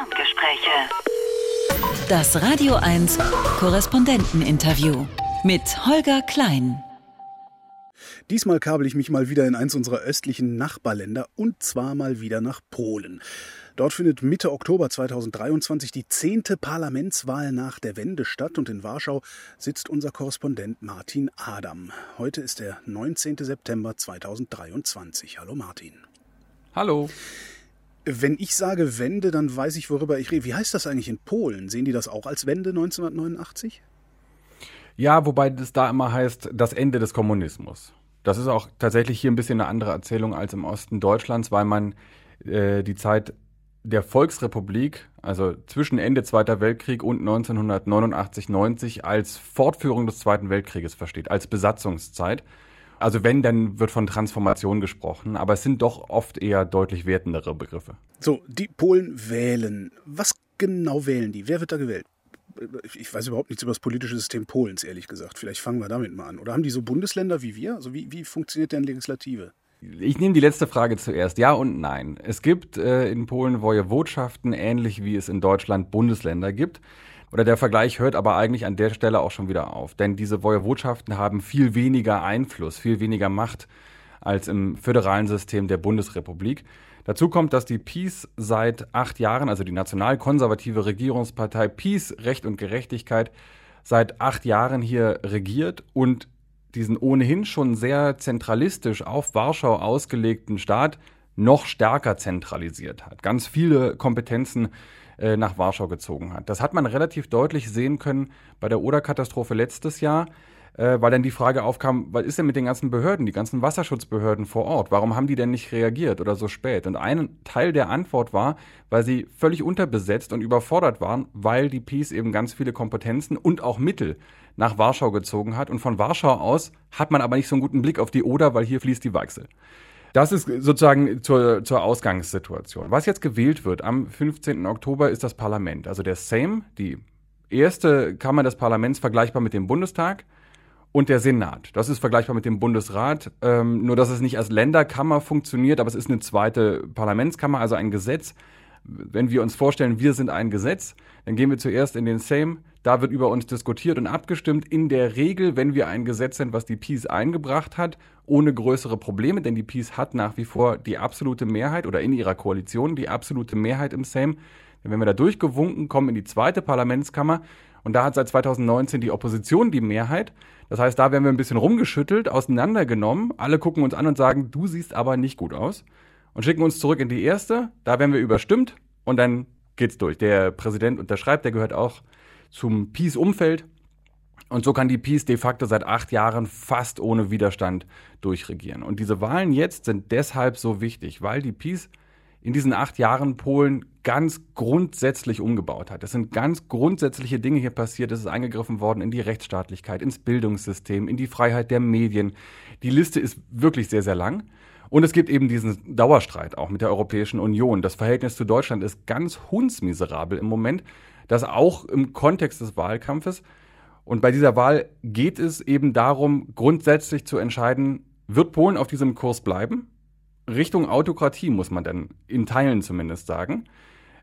Ferngespräche. Das Radio 1 Korrespondenteninterview mit Holger Klein. Diesmal kabel ich mich mal wieder in eins unserer östlichen Nachbarländer und zwar mal wieder nach Polen. Dort findet Mitte Oktober 2023 die zehnte Parlamentswahl nach der Wende statt und in Warschau sitzt unser Korrespondent Martin Adam. Heute ist der 19. September 2023. Hallo Martin. Hallo. Wenn ich sage Wende, dann weiß ich, worüber ich rede. Wie heißt das eigentlich in Polen? Sehen die das auch als Wende 1989? Ja, wobei das da immer heißt, das Ende des Kommunismus. Das ist auch tatsächlich hier ein bisschen eine andere Erzählung als im Osten Deutschlands, weil man äh, die Zeit der Volksrepublik, also zwischen Ende Zweiter Weltkrieg und 1989, 90 als Fortführung des Zweiten Weltkrieges versteht, als Besatzungszeit. Also wenn, dann wird von Transformation gesprochen, aber es sind doch oft eher deutlich wertendere Begriffe. So, die Polen wählen. Was genau wählen die? Wer wird da gewählt? ich weiß überhaupt nichts über das politische System Polens, ehrlich gesagt. Vielleicht fangen wir damit mal an. Oder haben die so Bundesländer wie wir? Also wie, wie funktioniert deren Legislative? Ich nehme die letzte Frage zuerst. Ja und nein. Es gibt äh, in Polen Wojewodschaften, ähnlich wie es in Deutschland Bundesländer gibt. Oder der Vergleich hört aber eigentlich an der Stelle auch schon wieder auf. Denn diese Wojewodschaften haben viel weniger Einfluss, viel weniger Macht als im föderalen System der Bundesrepublik. Dazu kommt, dass die Peace seit acht Jahren, also die nationalkonservative Regierungspartei Peace, Recht und Gerechtigkeit, seit acht Jahren hier regiert und diesen ohnehin schon sehr zentralistisch auf Warschau ausgelegten Staat noch stärker zentralisiert hat. Ganz viele Kompetenzen äh, nach Warschau gezogen hat. Das hat man relativ deutlich sehen können bei der Oder-Katastrophe letztes Jahr äh, weil dann die Frage aufkam, was ist denn mit den ganzen Behörden, die ganzen Wasserschutzbehörden vor Ort? Warum haben die denn nicht reagiert oder so spät? Und ein Teil der Antwort war, weil sie völlig unterbesetzt und überfordert waren, weil die Peace eben ganz viele Kompetenzen und auch Mittel nach Warschau gezogen hat. Und von Warschau aus hat man aber nicht so einen guten Blick auf die Oder, weil hier fließt die Weichsel. Das ist sozusagen zur, zur Ausgangssituation. Was jetzt gewählt wird am 15. Oktober ist das Parlament, also der Sejm, die erste Kammer des Parlaments vergleichbar mit dem Bundestag und der Senat. Das ist vergleichbar mit dem Bundesrat, ähm, nur dass es nicht als Länderkammer funktioniert, aber es ist eine zweite Parlamentskammer, also ein Gesetz. Wenn wir uns vorstellen, wir sind ein Gesetz, dann gehen wir zuerst in den Sejm, da wird über uns diskutiert und abgestimmt. In der Regel, wenn wir ein Gesetz sind, was die Peace eingebracht hat, ohne größere Probleme, denn die Peace hat nach wie vor die absolute Mehrheit oder in ihrer Koalition die absolute Mehrheit im Sejm. Wenn wir da durchgewunken, kommen in die zweite Parlamentskammer und da hat seit 2019 die Opposition die Mehrheit. Das heißt, da werden wir ein bisschen rumgeschüttelt, auseinandergenommen. Alle gucken uns an und sagen, du siehst aber nicht gut aus. Und schicken uns zurück in die erste. Da werden wir überstimmt und dann geht's durch. Der Präsident unterschreibt, der gehört auch zum Peace-Umfeld. Und so kann die Peace de facto seit acht Jahren fast ohne Widerstand durchregieren. Und diese Wahlen jetzt sind deshalb so wichtig, weil die Peace in diesen acht Jahren Polen ganz grundsätzlich umgebaut hat. Es sind ganz grundsätzliche Dinge hier passiert. Es ist eingegriffen worden in die Rechtsstaatlichkeit, ins Bildungssystem, in die Freiheit der Medien. Die Liste ist wirklich sehr, sehr lang. Und es gibt eben diesen Dauerstreit auch mit der Europäischen Union. Das Verhältnis zu Deutschland ist ganz hundsmiserabel im Moment. Das auch im Kontext des Wahlkampfes. Und bei dieser Wahl geht es eben darum, grundsätzlich zu entscheiden, wird Polen auf diesem Kurs bleiben? Richtung Autokratie, muss man dann in Teilen zumindest sagen.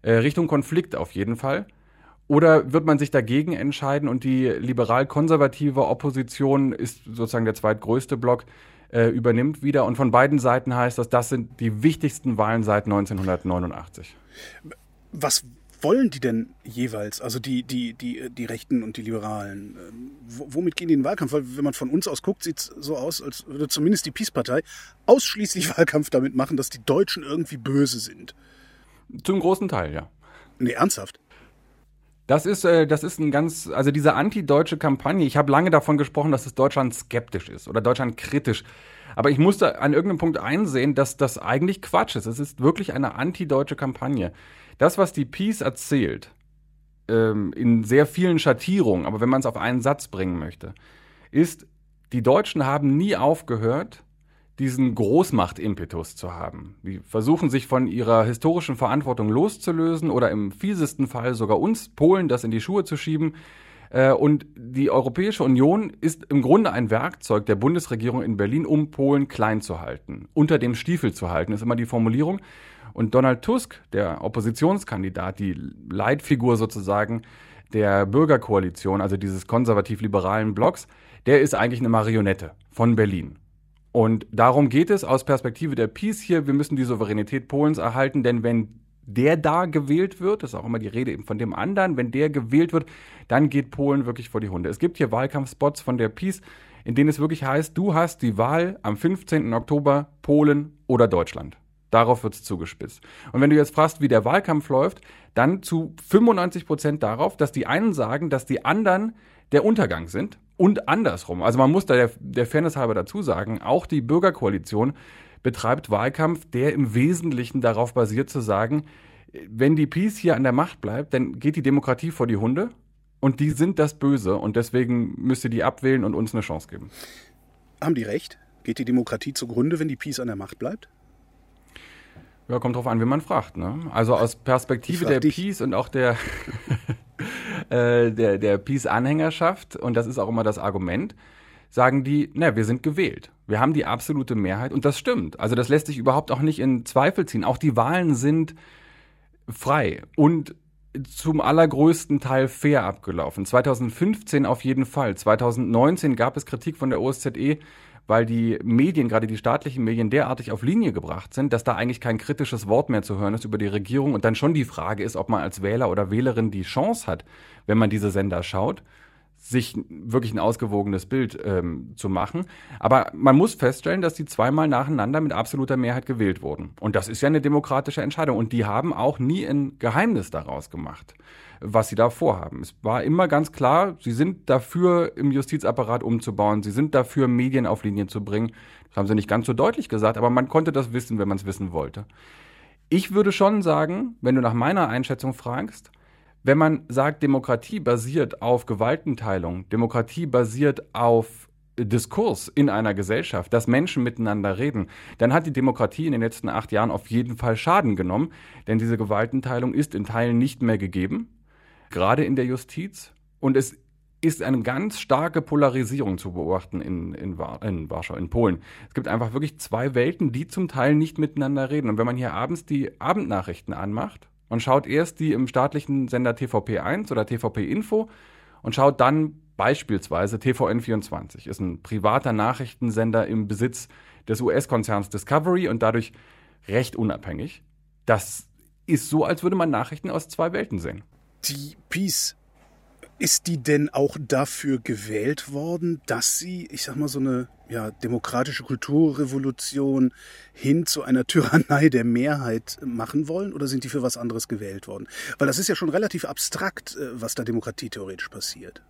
Äh, Richtung Konflikt auf jeden Fall. Oder wird man sich dagegen entscheiden und die liberal-konservative Opposition ist sozusagen der zweitgrößte Block, äh, übernimmt wieder. Und von beiden Seiten heißt das, das sind die wichtigsten Wahlen seit 1989. Was wollen die denn jeweils? Also die, die, die, die Rechten und die Liberalen. Ähm, womit gehen die in den Wahlkampf? Weil wenn man von uns aus guckt, sieht es so aus, als würde zumindest die Peace-Partei ausschließlich Wahlkampf damit machen, dass die Deutschen irgendwie böse sind. Zum großen Teil, ja. Nee, ernsthaft. Das ist, äh, das ist ein ganz, also diese antideutsche Kampagne, ich habe lange davon gesprochen, dass es Deutschland skeptisch ist oder Deutschland kritisch. Aber ich musste an irgendeinem Punkt einsehen, dass das eigentlich Quatsch ist. Es ist wirklich eine antideutsche Kampagne. Das, was die Peace erzählt, ähm, in sehr vielen Schattierungen, aber wenn man es auf einen Satz bringen möchte, ist, die Deutschen haben nie aufgehört, diesen Großmachtimpetus zu haben. Die versuchen sich von ihrer historischen Verantwortung loszulösen oder im fiesesten Fall sogar uns, Polen, das in die Schuhe zu schieben. Äh, und die Europäische Union ist im Grunde ein Werkzeug der Bundesregierung in Berlin, um Polen klein zu halten, unter dem Stiefel zu halten, ist immer die Formulierung. Und Donald Tusk, der Oppositionskandidat, die Leitfigur sozusagen der Bürgerkoalition, also dieses konservativ-liberalen Blocks, der ist eigentlich eine Marionette von Berlin. Und darum geht es aus Perspektive der Peace hier. Wir müssen die Souveränität Polens erhalten, denn wenn der da gewählt wird, das ist auch immer die Rede eben von dem anderen, wenn der gewählt wird, dann geht Polen wirklich vor die Hunde. Es gibt hier Wahlkampfspots von der Peace, in denen es wirklich heißt, du hast die Wahl am 15. Oktober Polen oder Deutschland. Darauf wird es zugespitzt. Und wenn du jetzt fragst, wie der Wahlkampf läuft, dann zu 95 Prozent darauf, dass die einen sagen, dass die anderen der Untergang sind und andersrum. Also man muss da der, der Fairness halber dazu sagen, auch die Bürgerkoalition betreibt Wahlkampf, der im Wesentlichen darauf basiert zu sagen, wenn die Peace hier an der Macht bleibt, dann geht die Demokratie vor die Hunde und die sind das Böse und deswegen müsst ihr die abwählen und uns eine Chance geben. Haben die recht? Geht die Demokratie zugrunde, wenn die Peace an der Macht bleibt? Ja, kommt drauf an, wie man fragt. Ne? Also aus Perspektive der dich. Peace und auch der, äh, der, der Peace-Anhängerschaft, und das ist auch immer das Argument, sagen die, na, wir sind gewählt. Wir haben die absolute Mehrheit und das stimmt. Also das lässt sich überhaupt auch nicht in Zweifel ziehen. Auch die Wahlen sind frei und zum allergrößten Teil fair abgelaufen. 2015 auf jeden Fall. 2019 gab es Kritik von der OSZE, weil die Medien, gerade die staatlichen Medien, derartig auf Linie gebracht sind, dass da eigentlich kein kritisches Wort mehr zu hören ist über die Regierung und dann schon die Frage ist, ob man als Wähler oder Wählerin die Chance hat, wenn man diese Sender schaut sich wirklich ein ausgewogenes Bild ähm, zu machen. Aber man muss feststellen, dass die zweimal nacheinander mit absoluter Mehrheit gewählt wurden. Und das ist ja eine demokratische Entscheidung. Und die haben auch nie ein Geheimnis daraus gemacht, was sie da vorhaben. Es war immer ganz klar, sie sind dafür, im Justizapparat umzubauen. Sie sind dafür, Medien auf Linien zu bringen. Das haben sie nicht ganz so deutlich gesagt, aber man konnte das wissen, wenn man es wissen wollte. Ich würde schon sagen, wenn du nach meiner Einschätzung fragst, wenn man sagt, Demokratie basiert auf Gewaltenteilung, Demokratie basiert auf Diskurs in einer Gesellschaft, dass Menschen miteinander reden, dann hat die Demokratie in den letzten acht Jahren auf jeden Fall Schaden genommen, denn diese Gewaltenteilung ist in Teilen nicht mehr gegeben, gerade in der Justiz. Und es ist eine ganz starke Polarisierung zu beobachten in, in, in, Warschau, in Polen. Es gibt einfach wirklich zwei Welten, die zum Teil nicht miteinander reden. Und wenn man hier abends die Abendnachrichten anmacht und schaut erst die im staatlichen Sender TVP1 oder TVP Info und schaut dann beispielsweise TVN24, ist ein privater Nachrichtensender im Besitz des US-Konzerns Discovery und dadurch recht unabhängig. Das ist so, als würde man Nachrichten aus zwei Welten sehen. Die Peace ist die denn auch dafür gewählt worden, dass sie, ich sag mal, so eine ja, demokratische Kulturrevolution hin zu einer Tyrannei der Mehrheit machen wollen? Oder sind die für was anderes gewählt worden? Weil das ist ja schon relativ abstrakt, äh, was da demokratietheoretisch passiert.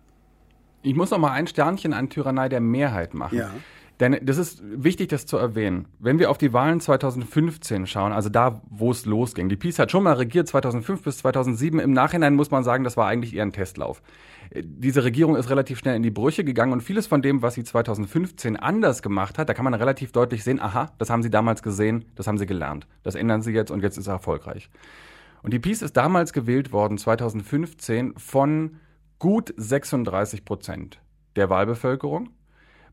Ich muss noch mal ein Sternchen an Tyrannei der Mehrheit machen. Ja. Denn das ist wichtig, das zu erwähnen. Wenn wir auf die Wahlen 2015 schauen, also da, wo es losging. Die Peace hat schon mal regiert 2005 bis 2007. Im Nachhinein muss man sagen, das war eigentlich eher ein Testlauf. Diese Regierung ist relativ schnell in die Brüche gegangen und vieles von dem, was sie 2015 anders gemacht hat, da kann man relativ deutlich sehen, aha, das haben sie damals gesehen, das haben sie gelernt. Das ändern sie jetzt und jetzt ist er erfolgreich. Und die Peace ist damals gewählt worden, 2015, von gut 36 Prozent der Wahlbevölkerung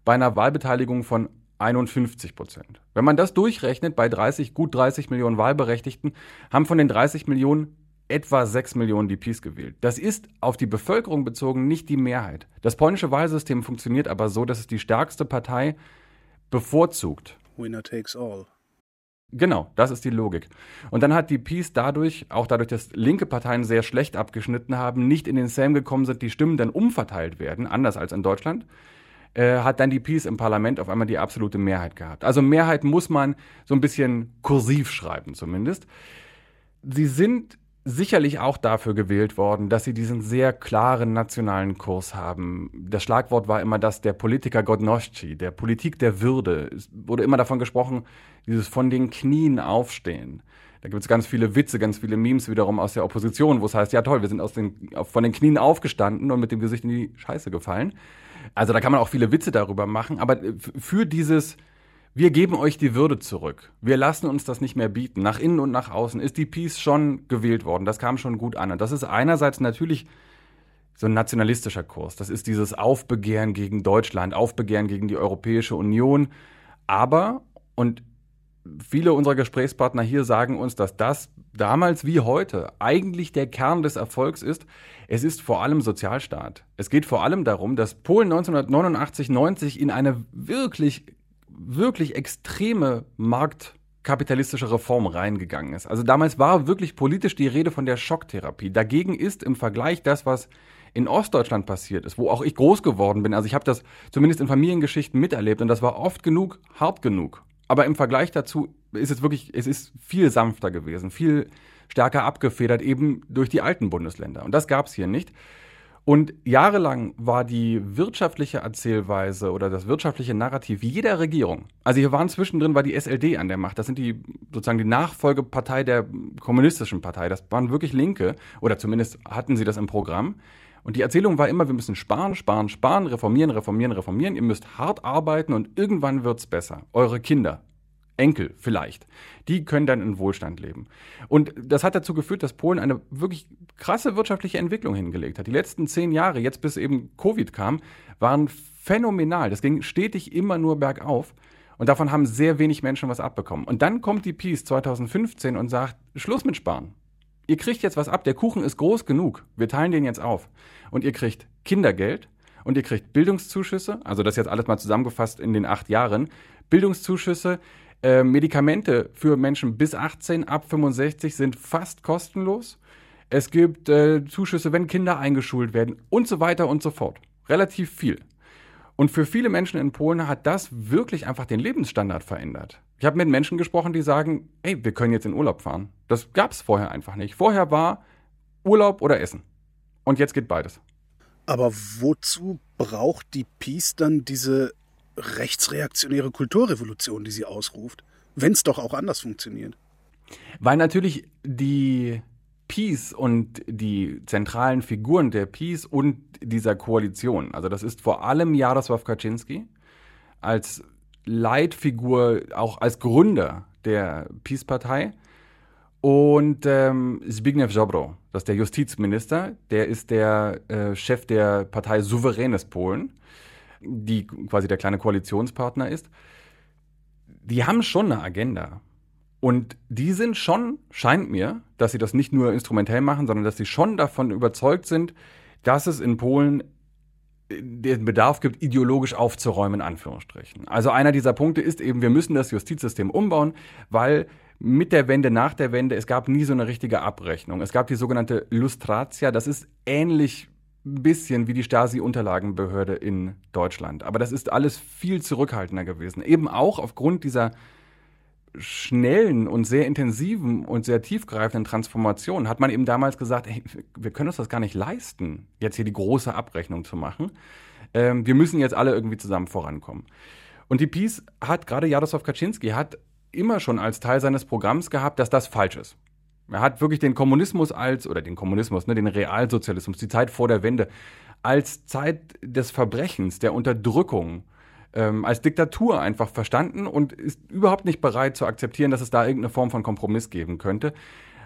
bei einer Wahlbeteiligung von 51 Prozent. Wenn man das durchrechnet, bei 30, gut 30 Millionen Wahlberechtigten, haben von den 30 Millionen etwa 6 Millionen die Peace gewählt. Das ist auf die Bevölkerung bezogen nicht die Mehrheit. Das polnische Wahlsystem funktioniert aber so, dass es die stärkste Partei bevorzugt. Winner takes all. Genau, das ist die Logik. Und dann hat die Peace dadurch, auch dadurch, dass linke Parteien sehr schlecht abgeschnitten haben, nicht in den Sejm gekommen sind, die Stimmen dann umverteilt werden, anders als in Deutschland, äh, hat dann die Peace im Parlament auf einmal die absolute Mehrheit gehabt. Also Mehrheit muss man so ein bisschen kursiv schreiben zumindest. Sie sind sicherlich auch dafür gewählt worden, dass sie diesen sehr klaren nationalen Kurs haben. Das Schlagwort war immer das der Politiker Godnosci, der Politik der Würde. Es wurde immer davon gesprochen, dieses von den Knien aufstehen. Da gibt es ganz viele Witze, ganz viele Memes wiederum aus der Opposition, wo es heißt, ja toll, wir sind aus den, von den Knien aufgestanden und mit dem Gesicht in die Scheiße gefallen. Also da kann man auch viele Witze darüber machen, aber für dieses, wir geben euch die Würde zurück. Wir lassen uns das nicht mehr bieten. Nach innen und nach außen ist die Peace schon gewählt worden. Das kam schon gut an. Und das ist einerseits natürlich so ein nationalistischer Kurs. Das ist dieses Aufbegehren gegen Deutschland, Aufbegehren gegen die Europäische Union. Aber, und viele unserer Gesprächspartner hier sagen uns, dass das damals wie heute eigentlich der Kern des Erfolgs ist. Es ist vor allem Sozialstaat. Es geht vor allem darum, dass Polen 1989, 90 in eine wirklich, wirklich extreme marktkapitalistische Reform reingegangen ist. Also damals war wirklich politisch die Rede von der Schocktherapie. Dagegen ist im Vergleich das, was in Ostdeutschland passiert ist, wo auch ich groß geworden bin. Also ich habe das zumindest in Familiengeschichten miterlebt und das war oft genug, hart genug. Aber im Vergleich dazu ist es wirklich, es ist viel sanfter gewesen, viel stärker abgefedert, eben durch die alten Bundesländer. Und das gab es hier nicht. Und jahrelang war die wirtschaftliche Erzählweise oder das wirtschaftliche Narrativ jeder Regierung, also hier waren zwischendrin war die SLD an der Macht, das sind die sozusagen die Nachfolgepartei der kommunistischen Partei, das waren wirklich Linke oder zumindest hatten sie das im Programm. Und die Erzählung war immer, wir müssen sparen, sparen, sparen, reformieren, reformieren, reformieren. Ihr müsst hart arbeiten und irgendwann wird's besser. Eure Kinder, Enkel vielleicht, die können dann in Wohlstand leben. Und das hat dazu geführt, dass Polen eine wirklich krasse wirtschaftliche Entwicklung hingelegt hat. Die letzten zehn Jahre, jetzt bis eben Covid kam, waren phänomenal. Das ging stetig immer nur bergauf. Und davon haben sehr wenig Menschen was abbekommen. Und dann kommt die Peace 2015 und sagt, Schluss mit Sparen ihr kriegt jetzt was ab, der Kuchen ist groß genug, wir teilen den jetzt auf. Und ihr kriegt Kindergeld und ihr kriegt Bildungszuschüsse, also das jetzt alles mal zusammengefasst in den acht Jahren, Bildungszuschüsse, äh, Medikamente für Menschen bis 18, ab 65 sind fast kostenlos. Es gibt äh, Zuschüsse, wenn Kinder eingeschult werden und so weiter und so fort. Relativ viel. Und für viele Menschen in Polen hat das wirklich einfach den Lebensstandard verändert. Ich habe mit Menschen gesprochen, die sagen, ey, wir können jetzt in Urlaub fahren. Das gab es vorher einfach nicht. Vorher war Urlaub oder Essen. Und jetzt geht beides. Aber wozu braucht die Peace dann diese rechtsreaktionäre Kulturrevolution, die sie ausruft, wenn es doch auch anders funktioniert? Weil natürlich die Peace und die zentralen Figuren der Peace und dieser Koalition, also das ist vor allem Jarosław Kaczynski als Leitfigur, auch als Gründer der Peace-Partei und ähm, Zbigniew Ziobro, das ist der Justizminister, der ist der äh, Chef der Partei Souveränes Polen, die quasi der kleine Koalitionspartner ist. Die haben schon eine Agenda. Und die sind schon, scheint mir, dass sie das nicht nur instrumentell machen, sondern dass sie schon davon überzeugt sind, dass es in Polen den Bedarf gibt, ideologisch aufzuräumen, in Anführungsstrichen. Also einer dieser Punkte ist eben, wir müssen das Justizsystem umbauen, weil mit der Wende, nach der Wende, es gab nie so eine richtige Abrechnung. Es gab die sogenannte Lustratia, das ist ähnlich ein bisschen wie die Stasi-Unterlagenbehörde in Deutschland. Aber das ist alles viel zurückhaltender gewesen. Eben auch aufgrund dieser schnellen und sehr intensiven und sehr tiefgreifenden Transformationen hat man eben damals gesagt, ey, wir können uns das gar nicht leisten, jetzt hier die große Abrechnung zu machen. Ähm, wir müssen jetzt alle irgendwie zusammen vorankommen. Und die Peace hat, gerade Jaroslaw Kaczynski, hat immer schon als Teil seines Programms gehabt, dass das falsch ist. Er hat wirklich den Kommunismus als, oder den Kommunismus, ne, den Realsozialismus, die Zeit vor der Wende, als Zeit des Verbrechens, der Unterdrückung, ähm, als Diktatur einfach verstanden und ist überhaupt nicht bereit zu akzeptieren, dass es da irgendeine Form von Kompromiss geben könnte.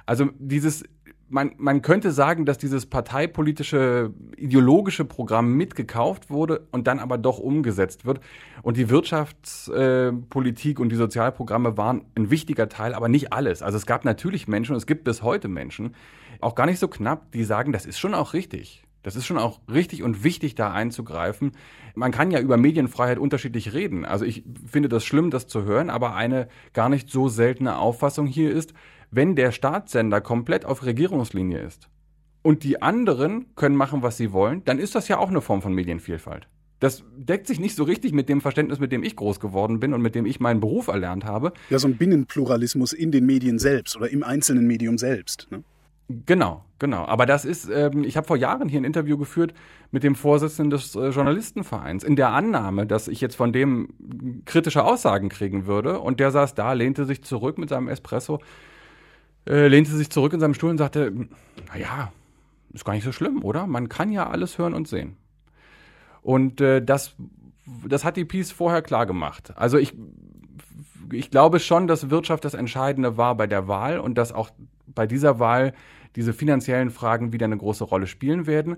Also dieses man, man könnte sagen, dass dieses parteipolitische, ideologische Programm mitgekauft wurde und dann aber doch umgesetzt wird. Und die Wirtschaftspolitik und die Sozialprogramme waren ein wichtiger Teil, aber nicht alles. Also es gab natürlich Menschen, und es gibt bis heute Menschen, auch gar nicht so knapp, die sagen, das ist schon auch richtig. Das ist schon auch richtig und wichtig, da einzugreifen. Man kann ja über Medienfreiheit unterschiedlich reden. Also ich finde das schlimm, das zu hören, aber eine gar nicht so seltene Auffassung hier ist, wenn der Staatssender komplett auf Regierungslinie ist und die anderen können machen, was sie wollen, dann ist das ja auch eine Form von Medienvielfalt. Das deckt sich nicht so richtig mit dem Verständnis, mit dem ich groß geworden bin und mit dem ich meinen Beruf erlernt habe. Ja, so ein Binnenpluralismus in den Medien selbst oder im einzelnen Medium selbst. Ne? Genau, genau. Aber das ist, ähm, ich habe vor Jahren hier ein Interview geführt mit dem Vorsitzenden des äh, Journalistenvereins, in der Annahme, dass ich jetzt von dem kritische Aussagen kriegen würde. Und der saß da, lehnte sich zurück mit seinem Espresso, äh, lehnte sich zurück in seinem Stuhl und sagte, naja, ist gar nicht so schlimm, oder? Man kann ja alles hören und sehen. Und äh, das, das hat die Peace vorher klar gemacht. Also ich, ich glaube schon, dass Wirtschaft das Entscheidende war bei der Wahl und dass auch bei dieser Wahl diese finanziellen Fragen wieder eine große Rolle spielen werden.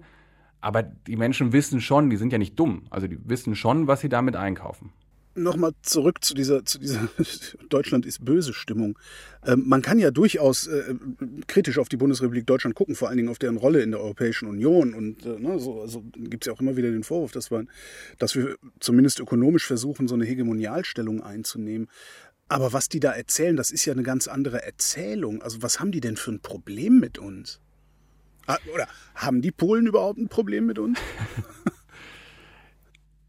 Aber die Menschen wissen schon, die sind ja nicht dumm, also die wissen schon, was sie damit einkaufen. nochmal zurück zu dieser, zu dieser Deutschland ist böse Stimmung. Ähm, man kann ja durchaus äh, kritisch auf die Bundesrepublik Deutschland gucken, vor allen Dingen auf deren Rolle in der Europäischen Union. Und äh, ne, so, also gibt es ja auch immer wieder den Vorwurf, dass wir, dass wir zumindest ökonomisch versuchen, so eine Hegemonialstellung einzunehmen. Aber was die da erzählen, das ist ja eine ganz andere Erzählung. Also was haben die denn für ein Problem mit uns? Ah, oder haben die Polen überhaupt ein Problem mit uns?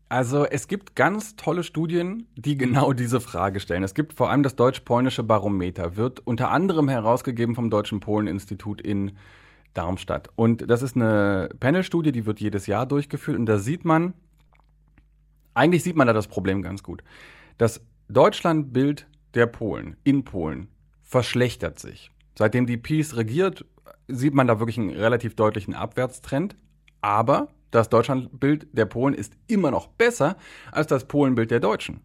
Also es gibt ganz tolle Studien, die genau diese Frage stellen. Es gibt vor allem das deutsch-polnische Barometer, wird unter anderem herausgegeben vom Deutschen Polen-Institut in Darmstadt. Und das ist eine Panelstudie, die wird jedes Jahr durchgeführt. Und da sieht man, eigentlich sieht man da das Problem ganz gut. Das Deutschlandbild der Polen in Polen verschlechtert sich. Seitdem die Peace regiert, sieht man da wirklich einen relativ deutlichen Abwärtstrend. Aber das Deutschlandbild der Polen ist immer noch besser als das Polenbild der Deutschen.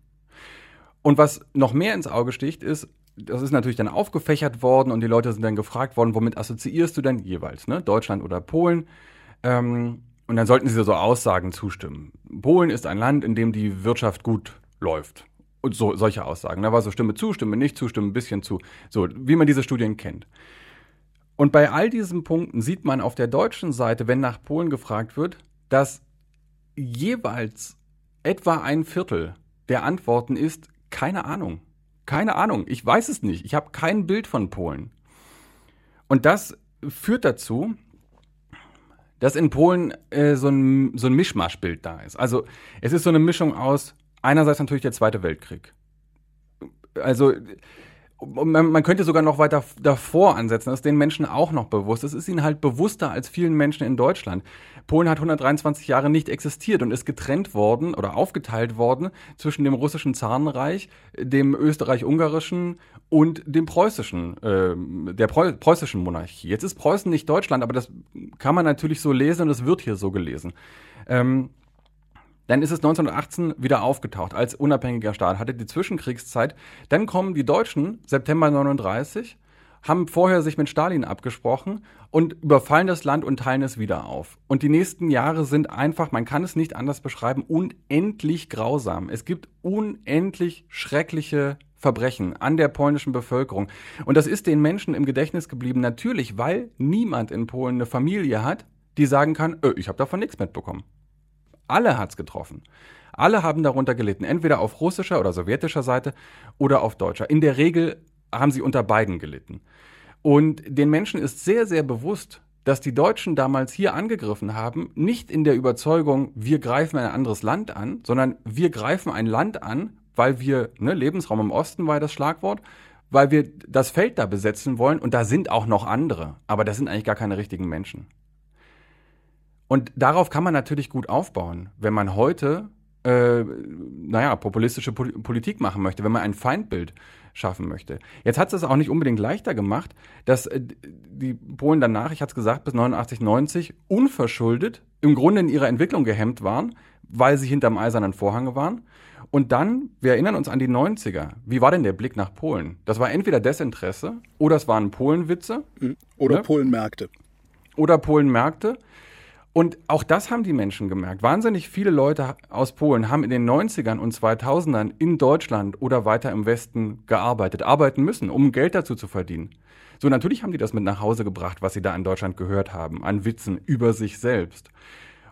Und was noch mehr ins Auge sticht, ist, das ist natürlich dann aufgefächert worden und die Leute sind dann gefragt worden, womit assoziierst du denn jeweils, ne? Deutschland oder Polen? Ähm, und dann sollten sie so Aussagen zustimmen. Polen ist ein Land, in dem die Wirtschaft gut läuft. Und so, solche Aussagen. Da war so Stimme zu, Stimme nicht zu, Stimme ein bisschen zu. So, wie man diese Studien kennt. Und bei all diesen Punkten sieht man auf der deutschen Seite, wenn nach Polen gefragt wird, dass jeweils etwa ein Viertel der Antworten ist, keine Ahnung. Keine Ahnung, ich weiß es nicht. Ich habe kein Bild von Polen. Und das führt dazu, dass in Polen äh, so ein, so ein Mischmaschbild da ist. Also es ist so eine Mischung aus einerseits natürlich der Zweite Weltkrieg. Also man, man könnte sogar noch weiter davor ansetzen, das ist den Menschen auch noch bewusst. Es ist ihnen halt bewusster als vielen Menschen in Deutschland. Polen hat 123 Jahre nicht existiert und ist getrennt worden oder aufgeteilt worden zwischen dem russischen Zarenreich, dem österreich-ungarischen und dem preußischen, äh, der preußischen Monarchie. Jetzt ist Preußen nicht Deutschland, aber das kann man natürlich so lesen und es wird hier so gelesen. Ähm, dann ist es 1918 wieder aufgetaucht als unabhängiger Staat, hatte die Zwischenkriegszeit. Dann kommen die Deutschen, September 39, haben vorher sich mit Stalin abgesprochen und überfallen das Land und teilen es wieder auf. Und die nächsten Jahre sind einfach, man kann es nicht anders beschreiben, unendlich grausam. Es gibt unendlich schreckliche Verbrechen an der polnischen Bevölkerung. Und das ist den Menschen im Gedächtnis geblieben, natürlich, weil niemand in Polen eine Familie hat, die sagen kann, öh, ich habe davon nichts mitbekommen. Alle hat's getroffen. Alle haben darunter gelitten, entweder auf russischer oder sowjetischer Seite oder auf deutscher. In der Regel haben sie unter beiden gelitten. Und den Menschen ist sehr, sehr bewusst, dass die Deutschen damals hier angegriffen haben, nicht in der Überzeugung, wir greifen ein anderes Land an, sondern wir greifen ein Land an, weil wir, ne, Lebensraum im Osten war das Schlagwort, weil wir das Feld da besetzen wollen und da sind auch noch andere, aber das sind eigentlich gar keine richtigen Menschen. Und darauf kann man natürlich gut aufbauen, wenn man heute, äh, naja, populistische Politik machen möchte, wenn man ein Feindbild schaffen möchte. Jetzt hat es auch nicht unbedingt leichter gemacht, dass äh, die Polen danach, ich hatte es gesagt, bis 89, 90 unverschuldet im Grunde in ihrer Entwicklung gehemmt waren, weil sie hinterm eisernen Vorhang waren. Und dann, wir erinnern uns an die 90er. Wie war denn der Blick nach Polen? Das war entweder Desinteresse oder es waren Polenwitze. Oder ne? Polenmärkte. Oder Polenmärkte. Und auch das haben die Menschen gemerkt. Wahnsinnig viele Leute aus Polen haben in den 90ern und 2000ern in Deutschland oder weiter im Westen gearbeitet, arbeiten müssen, um Geld dazu zu verdienen. So, natürlich haben die das mit nach Hause gebracht, was sie da in Deutschland gehört haben, an Witzen über sich selbst.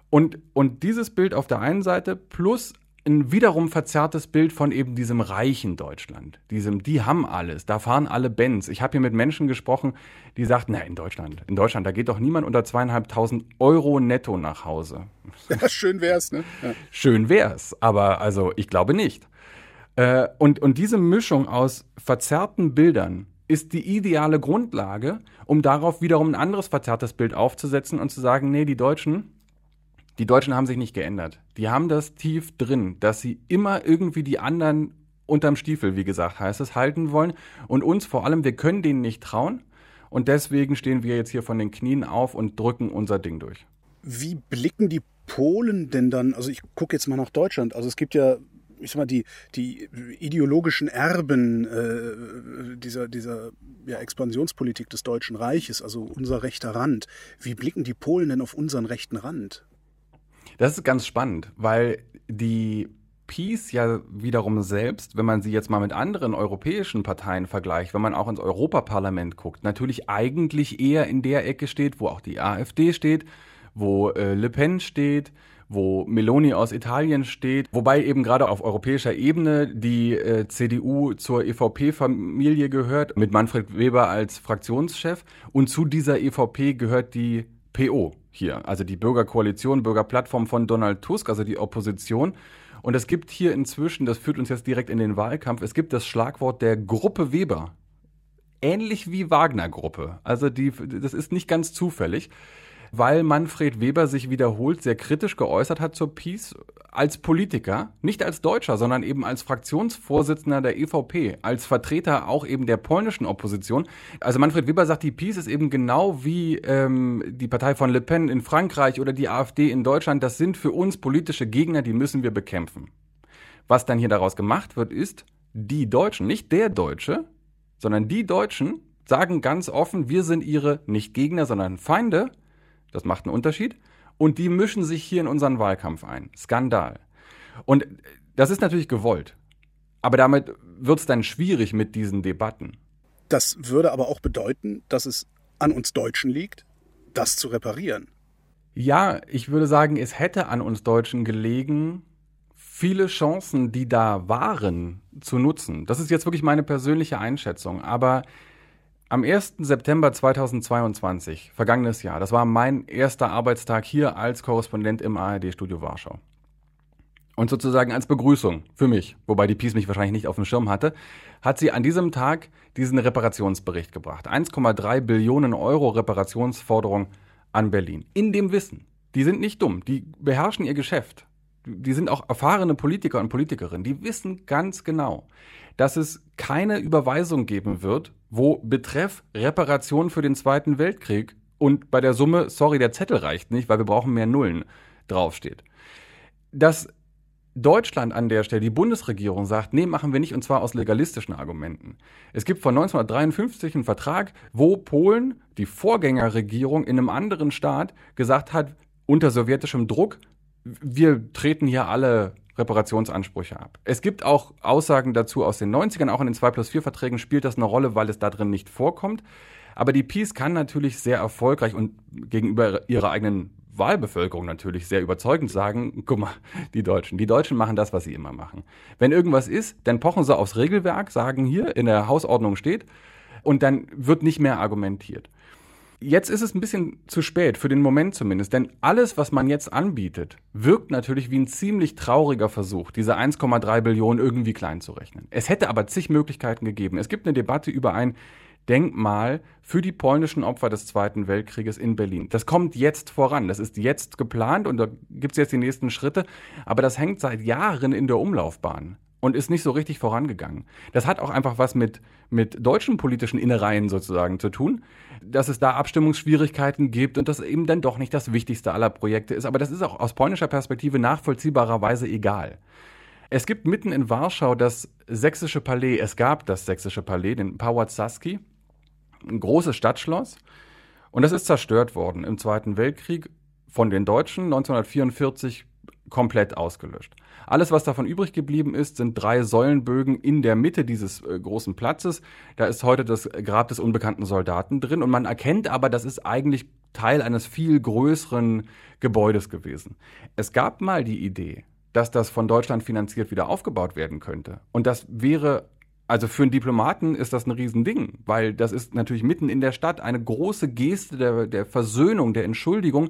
Und, und dieses Bild auf der einen Seite plus ein wiederum verzerrtes Bild von eben diesem reichen Deutschland. Diesem, die haben alles, da fahren alle Benz. Ich habe hier mit Menschen gesprochen, die sagten, na, in Deutschland, in Deutschland, da geht doch niemand unter zweieinhalbtausend Euro netto nach Hause. Ja, schön wär's, ne? Ja. Schön wär's, aber also ich glaube nicht. Äh, und, und diese Mischung aus verzerrten Bildern ist die ideale Grundlage, um darauf wiederum ein anderes verzerrtes Bild aufzusetzen und zu sagen, nee, die Deutschen, die Deutschen haben sich nicht geändert. Die haben das tief drin, dass sie immer irgendwie die anderen unterm Stiefel, wie gesagt, heißt es, halten wollen. Und uns vor allem, wir können denen nicht trauen. Und deswegen stehen wir jetzt hier von den Knien auf und drücken unser Ding durch. Wie blicken die Polen denn dann? Also ich gucke jetzt mal nach Deutschland. Also es gibt ja, ich sag mal, die, die ideologischen Erben äh, dieser, dieser ja, Expansionspolitik des Deutschen Reiches, also unser rechter Rand. Wie blicken die Polen denn auf unseren rechten Rand? Das ist ganz spannend, weil die Peace ja wiederum selbst, wenn man sie jetzt mal mit anderen europäischen Parteien vergleicht, wenn man auch ins Europaparlament guckt, natürlich eigentlich eher in der Ecke steht, wo auch die AfD steht, wo äh, Le Pen steht, wo Meloni aus Italien steht, wobei eben gerade auf europäischer Ebene die äh, CDU zur EVP-Familie gehört, mit Manfred Weber als Fraktionschef. Und zu dieser EVP gehört die PO hier, also die Bürgerkoalition, Bürgerplattform von Donald Tusk, also die Opposition. Und es gibt hier inzwischen, das führt uns jetzt direkt in den Wahlkampf, es gibt das Schlagwort der Gruppe Weber. Ähnlich wie Wagner-Gruppe. Also die, das ist nicht ganz zufällig, weil Manfred Weber sich wiederholt sehr kritisch geäußert hat zur Peace als Politiker, nicht als Deutscher, sondern eben als Fraktionsvorsitzender der EVP, als Vertreter auch eben der polnischen Opposition. Also Manfred Weber sagt, die Peace ist eben genau wie ähm, die Partei von Le Pen in Frankreich oder die AfD in Deutschland. Das sind für uns politische Gegner, die müssen wir bekämpfen. Was dann hier daraus gemacht wird, ist, die Deutschen, nicht der Deutsche, sondern die Deutschen sagen ganz offen, wir sind ihre nicht Gegner, sondern Feinde. Das macht einen Unterschied und die mischen sich hier in unseren Wahlkampf ein. Skandal. Und das ist natürlich gewollt. Aber damit wird es dann schwierig mit diesen Debatten. Das würde aber auch bedeuten, dass es an uns Deutschen liegt, das zu reparieren. Ja, ich würde sagen, es hätte an uns Deutschen gelegen, viele Chancen, die da waren, zu nutzen. Das ist jetzt wirklich meine persönliche Einschätzung. Aber am 1. September 2022, vergangenes Jahr, das war mein erster Arbeitstag hier als Korrespondent im ARD-Studio Warschau. Und sozusagen als Begrüßung für mich, wobei die Peace mich wahrscheinlich nicht auf dem Schirm hatte, hat sie an diesem Tag diesen Reparationsbericht gebracht. 1,3 Billionen Euro Reparationsforderung an Berlin. In dem Wissen. Die sind nicht dumm, die beherrschen ihr Geschäft. Die sind auch erfahrene Politiker und Politikerinnen. Die wissen ganz genau, dass es keine Überweisung geben wird, wo Betreff Reparation für den Zweiten Weltkrieg und bei der Summe, sorry, der Zettel reicht nicht, weil wir brauchen mehr Nullen, draufsteht. Dass Deutschland an der Stelle, die Bundesregierung sagt, nee, machen wir nicht, und zwar aus legalistischen Argumenten. Es gibt von 1953 einen Vertrag, wo Polen, die Vorgängerregierung in einem anderen Staat, gesagt hat, unter sowjetischem Druck, wir treten hier alle Reparationsansprüche ab. Es gibt auch Aussagen dazu aus den 90ern, auch in den 2 plus 4 Verträgen spielt das eine Rolle, weil es da drin nicht vorkommt. Aber die Peace kann natürlich sehr erfolgreich und gegenüber ihrer eigenen Wahlbevölkerung natürlich sehr überzeugend sagen, guck mal, die Deutschen, die Deutschen machen das, was sie immer machen. Wenn irgendwas ist, dann pochen sie aufs Regelwerk, sagen hier in der Hausordnung steht und dann wird nicht mehr argumentiert. Jetzt ist es ein bisschen zu spät, für den Moment zumindest, denn alles, was man jetzt anbietet, wirkt natürlich wie ein ziemlich trauriger Versuch, diese 1,3 Billionen irgendwie klein zu rechnen. Es hätte aber zig Möglichkeiten gegeben. Es gibt eine Debatte über ein Denkmal für die polnischen Opfer des Zweiten Weltkrieges in Berlin. Das kommt jetzt voran, das ist jetzt geplant und da gibt es jetzt die nächsten Schritte, aber das hängt seit Jahren in der Umlaufbahn und ist nicht so richtig vorangegangen. Das hat auch einfach was mit, mit deutschen politischen Innereien sozusagen zu tun, dass es da Abstimmungsschwierigkeiten gibt und das eben dann doch nicht das wichtigste aller Projekte ist. Aber das ist auch aus polnischer Perspektive nachvollziehbarerweise egal. Es gibt mitten in Warschau das sächsische Palais, es gab das sächsische Palais, den Pałac Saski, ein großes Stadtschloss. Und das ist zerstört worden im Zweiten Weltkrieg von den Deutschen 1944 komplett ausgelöscht. Alles, was davon übrig geblieben ist, sind drei Säulenbögen in der Mitte dieses äh, großen Platzes. Da ist heute das Grab des unbekannten Soldaten drin und man erkennt aber, das ist eigentlich Teil eines viel größeren Gebäudes gewesen. Es gab mal die Idee, dass das von Deutschland finanziert wieder aufgebaut werden könnte. Und das wäre also für einen Diplomaten ist das ein Riesending, weil das ist natürlich mitten in der Stadt eine große Geste der, der Versöhnung, der Entschuldigung,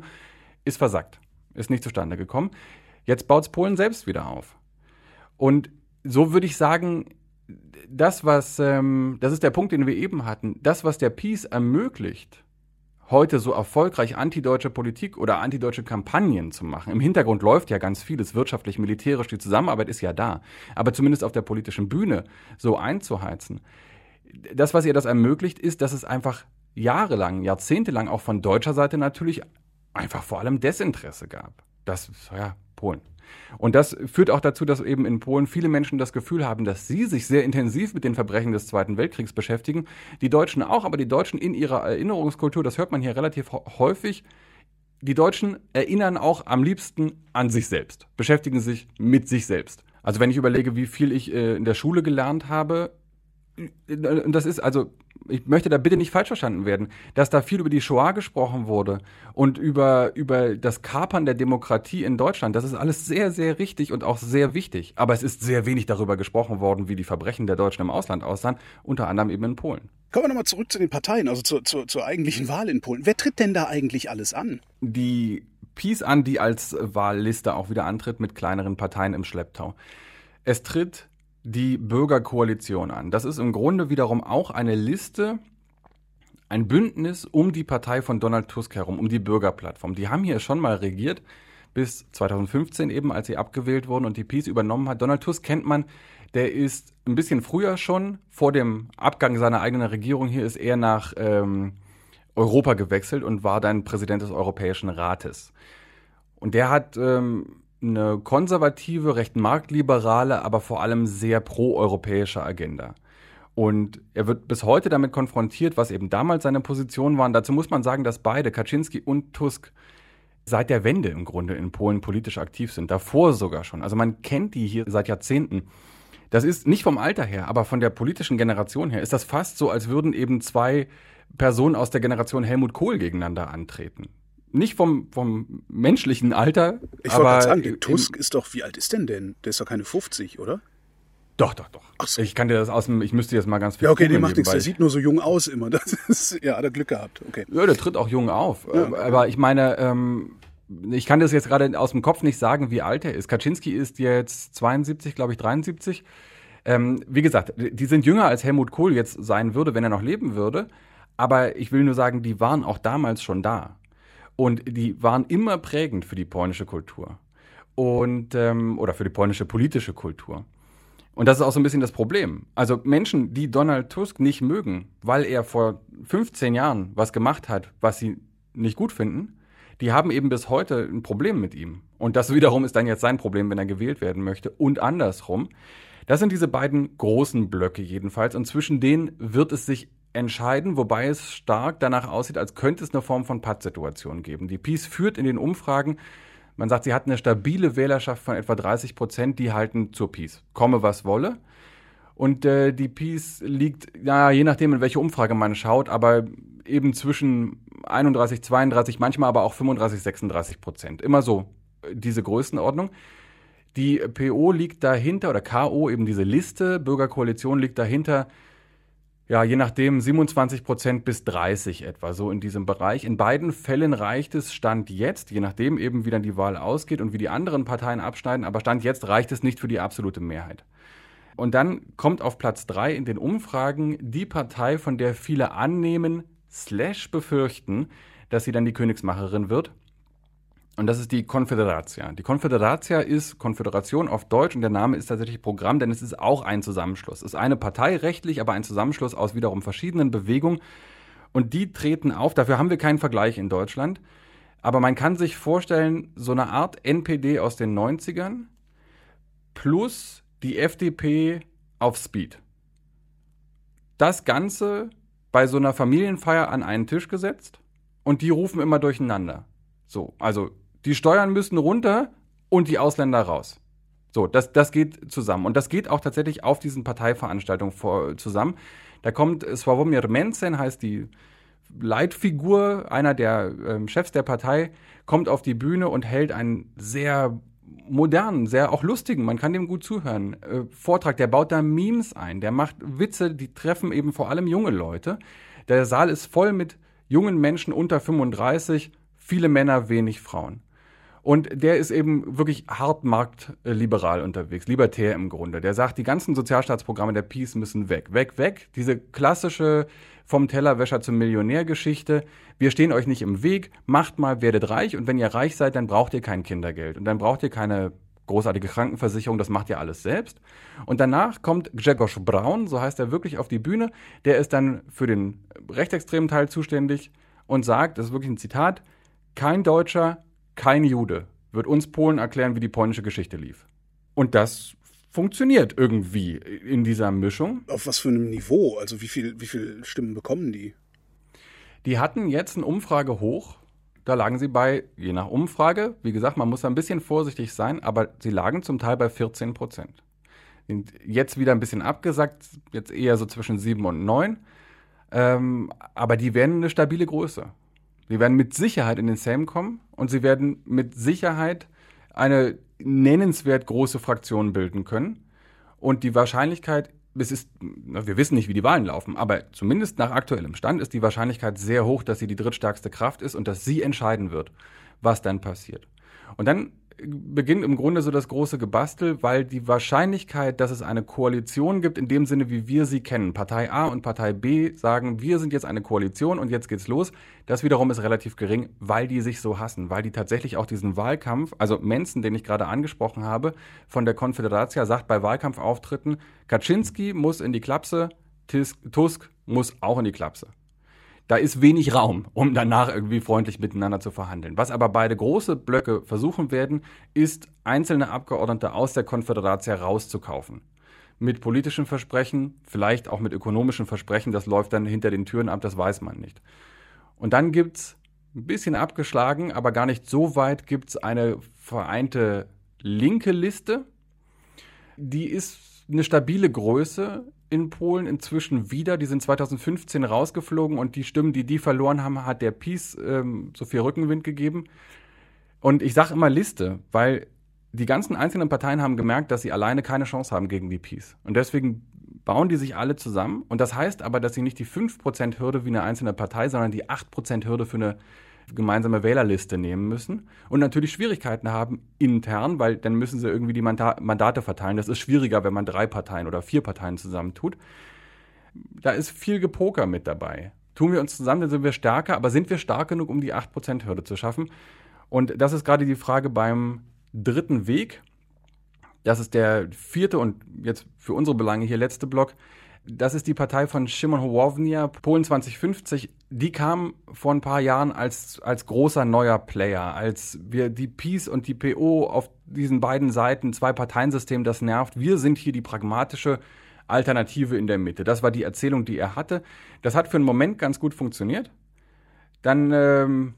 ist versackt, ist nicht zustande gekommen. Jetzt baut es Polen selbst wieder auf. Und so würde ich sagen, das, was, ähm, das ist der Punkt, den wir eben hatten, das, was der Peace ermöglicht, heute so erfolgreich antideutsche Politik oder antideutsche Kampagnen zu machen. Im Hintergrund läuft ja ganz vieles wirtschaftlich, militärisch, die Zusammenarbeit ist ja da. Aber zumindest auf der politischen Bühne so einzuheizen. Das, was ihr das ermöglicht, ist, dass es einfach jahrelang, jahrzehntelang auch von deutscher Seite natürlich einfach vor allem Desinteresse gab. Das, ja, Polen. Und das führt auch dazu, dass eben in Polen viele Menschen das Gefühl haben, dass sie sich sehr intensiv mit den Verbrechen des Zweiten Weltkriegs beschäftigen. Die Deutschen auch, aber die Deutschen in ihrer Erinnerungskultur, das hört man hier relativ häufig, die Deutschen erinnern auch am liebsten an sich selbst, beschäftigen sich mit sich selbst. Also wenn ich überlege, wie viel ich äh, in der Schule gelernt habe, und das ist also, ich möchte da bitte nicht falsch verstanden werden, dass da viel über die Shoah gesprochen wurde und über, über das Kapern der Demokratie in Deutschland. Das ist alles sehr, sehr richtig und auch sehr wichtig. Aber es ist sehr wenig darüber gesprochen worden, wie die Verbrechen der Deutschen im Ausland aussahen, unter anderem eben in Polen. Kommen wir nochmal zurück zu den Parteien, also zur, zur, zur eigentlichen Wahl in Polen. Wer tritt denn da eigentlich alles an? Die PiS an, die als Wahlliste auch wieder antritt mit kleineren Parteien im Schlepptau. Es tritt die Bürgerkoalition an. Das ist im Grunde wiederum auch eine Liste, ein Bündnis um die Partei von Donald Tusk herum, um die Bürgerplattform. Die haben hier schon mal regiert, bis 2015 eben, als sie abgewählt wurden und die Peace übernommen hat. Donald Tusk kennt man, der ist ein bisschen früher schon, vor dem Abgang seiner eigenen Regierung hier, ist er nach ähm, Europa gewechselt und war dann Präsident des Europäischen Rates. Und der hat ähm, eine konservative, recht marktliberale, aber vor allem sehr proeuropäische Agenda. Und er wird bis heute damit konfrontiert, was eben damals seine Positionen waren. Dazu muss man sagen, dass beide, Kaczynski und Tusk, seit der Wende im Grunde in Polen politisch aktiv sind. Davor sogar schon. Also man kennt die hier seit Jahrzehnten. Das ist nicht vom Alter her, aber von der politischen Generation her ist das fast so, als würden eben zwei Personen aus der Generation Helmut Kohl gegeneinander antreten nicht vom, vom menschlichen Alter. Ich wollte gerade sagen, der Tusk ist doch, wie alt ist denn denn? Der ist doch keine 50, oder? Doch, doch, doch. Ach so. Ich kann dir das aus dem, ich müsste jetzt mal ganz viel. Ja, okay, der macht nichts, der sieht nur so jung aus immer. Das ist, ja, hat er Glück gehabt, okay. Ja, der tritt auch jung auf. Ja, okay. Aber ich meine, ähm, ich kann das jetzt gerade aus dem Kopf nicht sagen, wie alt er ist. Kaczynski ist jetzt 72, glaube ich, 73. Ähm, wie gesagt, die sind jünger als Helmut Kohl jetzt sein würde, wenn er noch leben würde. Aber ich will nur sagen, die waren auch damals schon da. Und die waren immer prägend für die polnische Kultur. Und, ähm, oder für die polnische politische Kultur. Und das ist auch so ein bisschen das Problem. Also Menschen, die Donald Tusk nicht mögen, weil er vor 15 Jahren was gemacht hat, was sie nicht gut finden, die haben eben bis heute ein Problem mit ihm. Und das wiederum ist dann jetzt sein Problem, wenn er gewählt werden möchte. Und andersrum. Das sind diese beiden großen Blöcke jedenfalls. Und zwischen denen wird es sich entscheiden, wobei es stark danach aussieht, als könnte es eine Form von Pattsituation geben. Die Peace führt in den Umfragen, man sagt, sie hat eine stabile Wählerschaft von etwa 30 Prozent, die halten zur Peace. Komme, was wolle. Und äh, die Peace liegt, ja, je nachdem, in welche Umfrage man schaut, aber eben zwischen 31, 32, manchmal aber auch 35, 36 Prozent. Immer so äh, diese Größenordnung. Die PO liegt dahinter, oder KO, eben diese Liste, Bürgerkoalition liegt dahinter ja, je nachdem 27 Prozent bis 30 etwa, so in diesem Bereich. In beiden Fällen reicht es Stand jetzt, je nachdem eben wie dann die Wahl ausgeht und wie die anderen Parteien abschneiden, aber Stand jetzt reicht es nicht für die absolute Mehrheit. Und dann kommt auf Platz drei in den Umfragen die Partei, von der viele annehmen, slash befürchten, dass sie dann die Königsmacherin wird. Und das ist die Konföderatia. Die Konföderatia ist Konföderation auf Deutsch und der Name ist tatsächlich Programm, denn es ist auch ein Zusammenschluss. Es ist eine Partei rechtlich, aber ein Zusammenschluss aus wiederum verschiedenen Bewegungen. Und die treten auf. Dafür haben wir keinen Vergleich in Deutschland. Aber man kann sich vorstellen, so eine Art NPD aus den 90ern plus die FDP auf Speed. Das Ganze bei so einer Familienfeier an einen Tisch gesetzt und die rufen immer durcheinander. So, also die Steuern müssen runter und die Ausländer raus. So, das, das geht zusammen. Und das geht auch tatsächlich auf diesen Parteiveranstaltungen vor, zusammen. Da kommt Sławomir Mencen, heißt die Leitfigur, einer der äh, Chefs der Partei, kommt auf die Bühne und hält einen sehr modernen, sehr auch lustigen, man kann dem gut zuhören, äh, Vortrag. Der baut da Memes ein, der macht Witze, die treffen eben vor allem junge Leute. Der Saal ist voll mit jungen Menschen unter 35, viele Männer, wenig Frauen. Und der ist eben wirklich hart marktliberal unterwegs, libertär im Grunde. Der sagt, die ganzen Sozialstaatsprogramme der Peace müssen weg, weg, weg. Diese klassische vom Tellerwäscher zum Millionär-Geschichte. Wir stehen euch nicht im Weg, macht mal, werdet reich und wenn ihr reich seid, dann braucht ihr kein Kindergeld und dann braucht ihr keine großartige Krankenversicherung, das macht ihr alles selbst. Und danach kommt Grzegorz Braun, so heißt er wirklich auf die Bühne, der ist dann für den rechtsextremen Teil zuständig und sagt, das ist wirklich ein Zitat, kein Deutscher, kein Jude wird uns Polen erklären, wie die polnische Geschichte lief. Und das funktioniert irgendwie in dieser Mischung. Auf was für einem Niveau? Also wie viel, wie viel Stimmen bekommen die? Die hatten jetzt eine Umfrage hoch Da lagen sie bei, je nach Umfrage, wie gesagt, man muss ein bisschen vorsichtig sein, aber sie lagen zum Teil bei 14 Prozent. Sind jetzt wieder ein bisschen abgesackt, jetzt eher so zwischen 7 und 9. Ähm, aber die werden eine stabile Größe. Sie werden mit Sicherheit in den Sejm kommen und sie werden mit Sicherheit eine nennenswert große Fraktion bilden können. Und die Wahrscheinlichkeit, es ist, wir wissen nicht, wie die Wahlen laufen, aber zumindest nach aktuellem Stand ist die Wahrscheinlichkeit sehr hoch, dass sie die drittstärkste Kraft ist und dass sie entscheiden wird, was dann passiert. Und dann beginnt im Grunde so das große Gebastel, weil die Wahrscheinlichkeit, dass es eine Koalition gibt, in dem Sinne, wie wir sie kennen, Partei A und Partei B sagen, wir sind jetzt eine Koalition und jetzt geht's los, das wiederum ist relativ gering, weil die sich so hassen, weil die tatsächlich auch diesen Wahlkampf, also Mensen, den ich gerade angesprochen habe, von der Konföderatia sagt bei Wahlkampfauftritten, Kaczynski muss in die Klapse, Tusk muss auch in die Klapse. Da ist wenig Raum, um danach irgendwie freundlich miteinander zu verhandeln. Was aber beide große Blöcke versuchen werden, ist, einzelne Abgeordnete aus der Konföderatia rauszukaufen. Mit politischen Versprechen, vielleicht auch mit ökonomischen Versprechen, das läuft dann hinter den Türen ab, das weiß man nicht. Und dann gibt's ein bisschen abgeschlagen, aber gar nicht so weit, gibt's eine vereinte linke Liste. Die ist eine stabile Größe, in Polen inzwischen wieder. Die sind 2015 rausgeflogen und die Stimmen, die die verloren haben, hat der Peace ähm, so viel Rückenwind gegeben. Und ich sage immer Liste, weil die ganzen einzelnen Parteien haben gemerkt, dass sie alleine keine Chance haben gegen die Peace. Und deswegen bauen die sich alle zusammen. Und das heißt aber, dass sie nicht die 5%-Hürde wie eine einzelne Partei, sondern die 8%-Hürde für eine gemeinsame Wählerliste nehmen müssen und natürlich Schwierigkeiten haben intern, weil dann müssen sie irgendwie die Mandate verteilen. Das ist schwieriger, wenn man drei Parteien oder vier Parteien zusammentut. Da ist viel Gepoker mit dabei. Tun wir uns zusammen, dann sind wir stärker, aber sind wir stark genug, um die 8%-Hürde zu schaffen? Und das ist gerade die Frage beim dritten Weg. Das ist der vierte und jetzt für unsere Belange hier letzte Block. Das ist die Partei von Szymon Hołownia, Polen 2050. Die kam vor ein paar Jahren als, als großer neuer Player, als wir die Peace und die PO auf diesen beiden Seiten, zwei Parteiensystem, das nervt. Wir sind hier die pragmatische Alternative in der Mitte. Das war die Erzählung, die er hatte. Das hat für einen Moment ganz gut funktioniert. Dann ähm,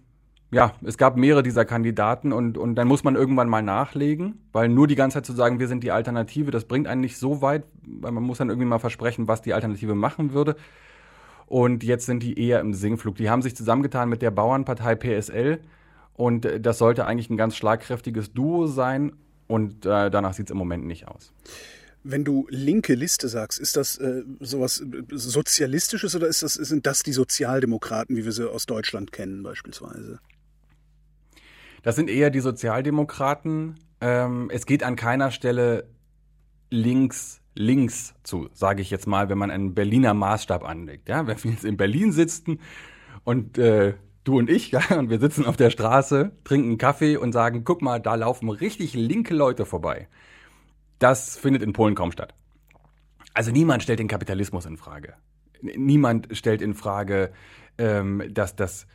ja, es gab mehrere dieser Kandidaten und, und dann muss man irgendwann mal nachlegen, weil nur die ganze Zeit zu sagen, wir sind die Alternative, das bringt einen nicht so weit, weil man muss dann irgendwie mal versprechen, was die Alternative machen würde. Und jetzt sind die eher im Singflug. Die haben sich zusammengetan mit der Bauernpartei PSL und äh, das sollte eigentlich ein ganz schlagkräftiges Duo sein und äh, danach sieht es im Moment nicht aus. Wenn du linke Liste sagst, ist das äh, sowas äh, Sozialistisches oder ist das, sind das die Sozialdemokraten, wie wir sie aus Deutschland kennen beispielsweise? Das sind eher die Sozialdemokraten. Ähm, es geht an keiner Stelle links links zu, sage ich jetzt mal, wenn man einen Berliner Maßstab anlegt. Ja, wenn wir jetzt in Berlin sitzen und äh, du und ich, ja, und wir sitzen auf der Straße, trinken Kaffee und sagen, guck mal, da laufen richtig linke Leute vorbei. Das findet in Polen kaum statt. Also niemand stellt den Kapitalismus in Frage. Niemand stellt in Frage, ähm, dass das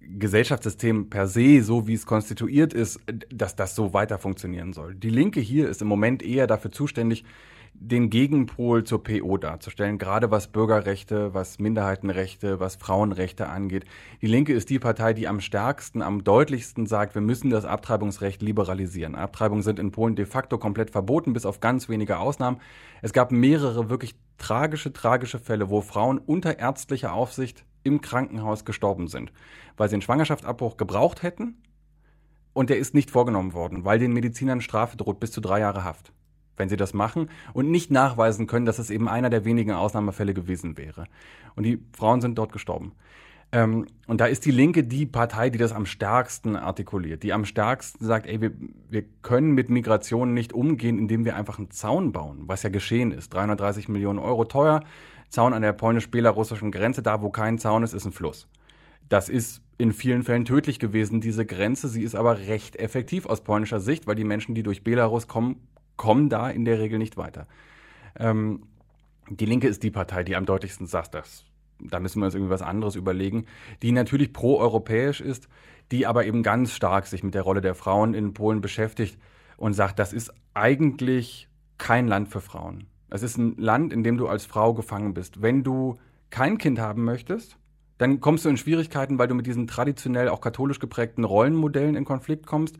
Gesellschaftssystem per se, so wie es konstituiert ist, dass das so weiter funktionieren soll. Die Linke hier ist im Moment eher dafür zuständig, den Gegenpol zur PO darzustellen, gerade was Bürgerrechte, was Minderheitenrechte, was Frauenrechte angeht. Die Linke ist die Partei, die am stärksten, am deutlichsten sagt, wir müssen das Abtreibungsrecht liberalisieren. Abtreibungen sind in Polen de facto komplett verboten, bis auf ganz wenige Ausnahmen. Es gab mehrere wirklich tragische, tragische Fälle, wo Frauen unter ärztlicher Aufsicht im Krankenhaus gestorben sind, weil sie einen Schwangerschaftsabbruch gebraucht hätten und der ist nicht vorgenommen worden, weil den Medizinern Strafe droht bis zu drei Jahre Haft, wenn sie das machen und nicht nachweisen können, dass es eben einer der wenigen Ausnahmefälle gewesen wäre. Und die Frauen sind dort gestorben. Ähm, und da ist die Linke die Partei, die das am stärksten artikuliert, die am stärksten sagt, ey, wir, wir können mit Migration nicht umgehen, indem wir einfach einen Zaun bauen, was ja geschehen ist. 330 Millionen Euro teuer, Zaun an der polnisch-belarussischen Grenze, da wo kein Zaun ist, ist ein Fluss. Das ist in vielen Fällen tödlich gewesen, diese Grenze. Sie ist aber recht effektiv aus polnischer Sicht, weil die Menschen, die durch Belarus kommen, kommen da in der Regel nicht weiter. Ähm, die Linke ist die Partei, die am deutlichsten sagt, dass, da müssen wir uns irgendwie was anderes überlegen, die natürlich pro-europäisch ist, die aber eben ganz stark sich mit der Rolle der Frauen in Polen beschäftigt und sagt, das ist eigentlich kein Land für Frauen. Es ist ein Land, in dem du als Frau gefangen bist. Wenn du kein Kind haben möchtest, Dann kommst du in Schwierigkeiten, weil du mit diesen traditionell auch katholisch geprägten Rollenmodellen in Konflikt kommst.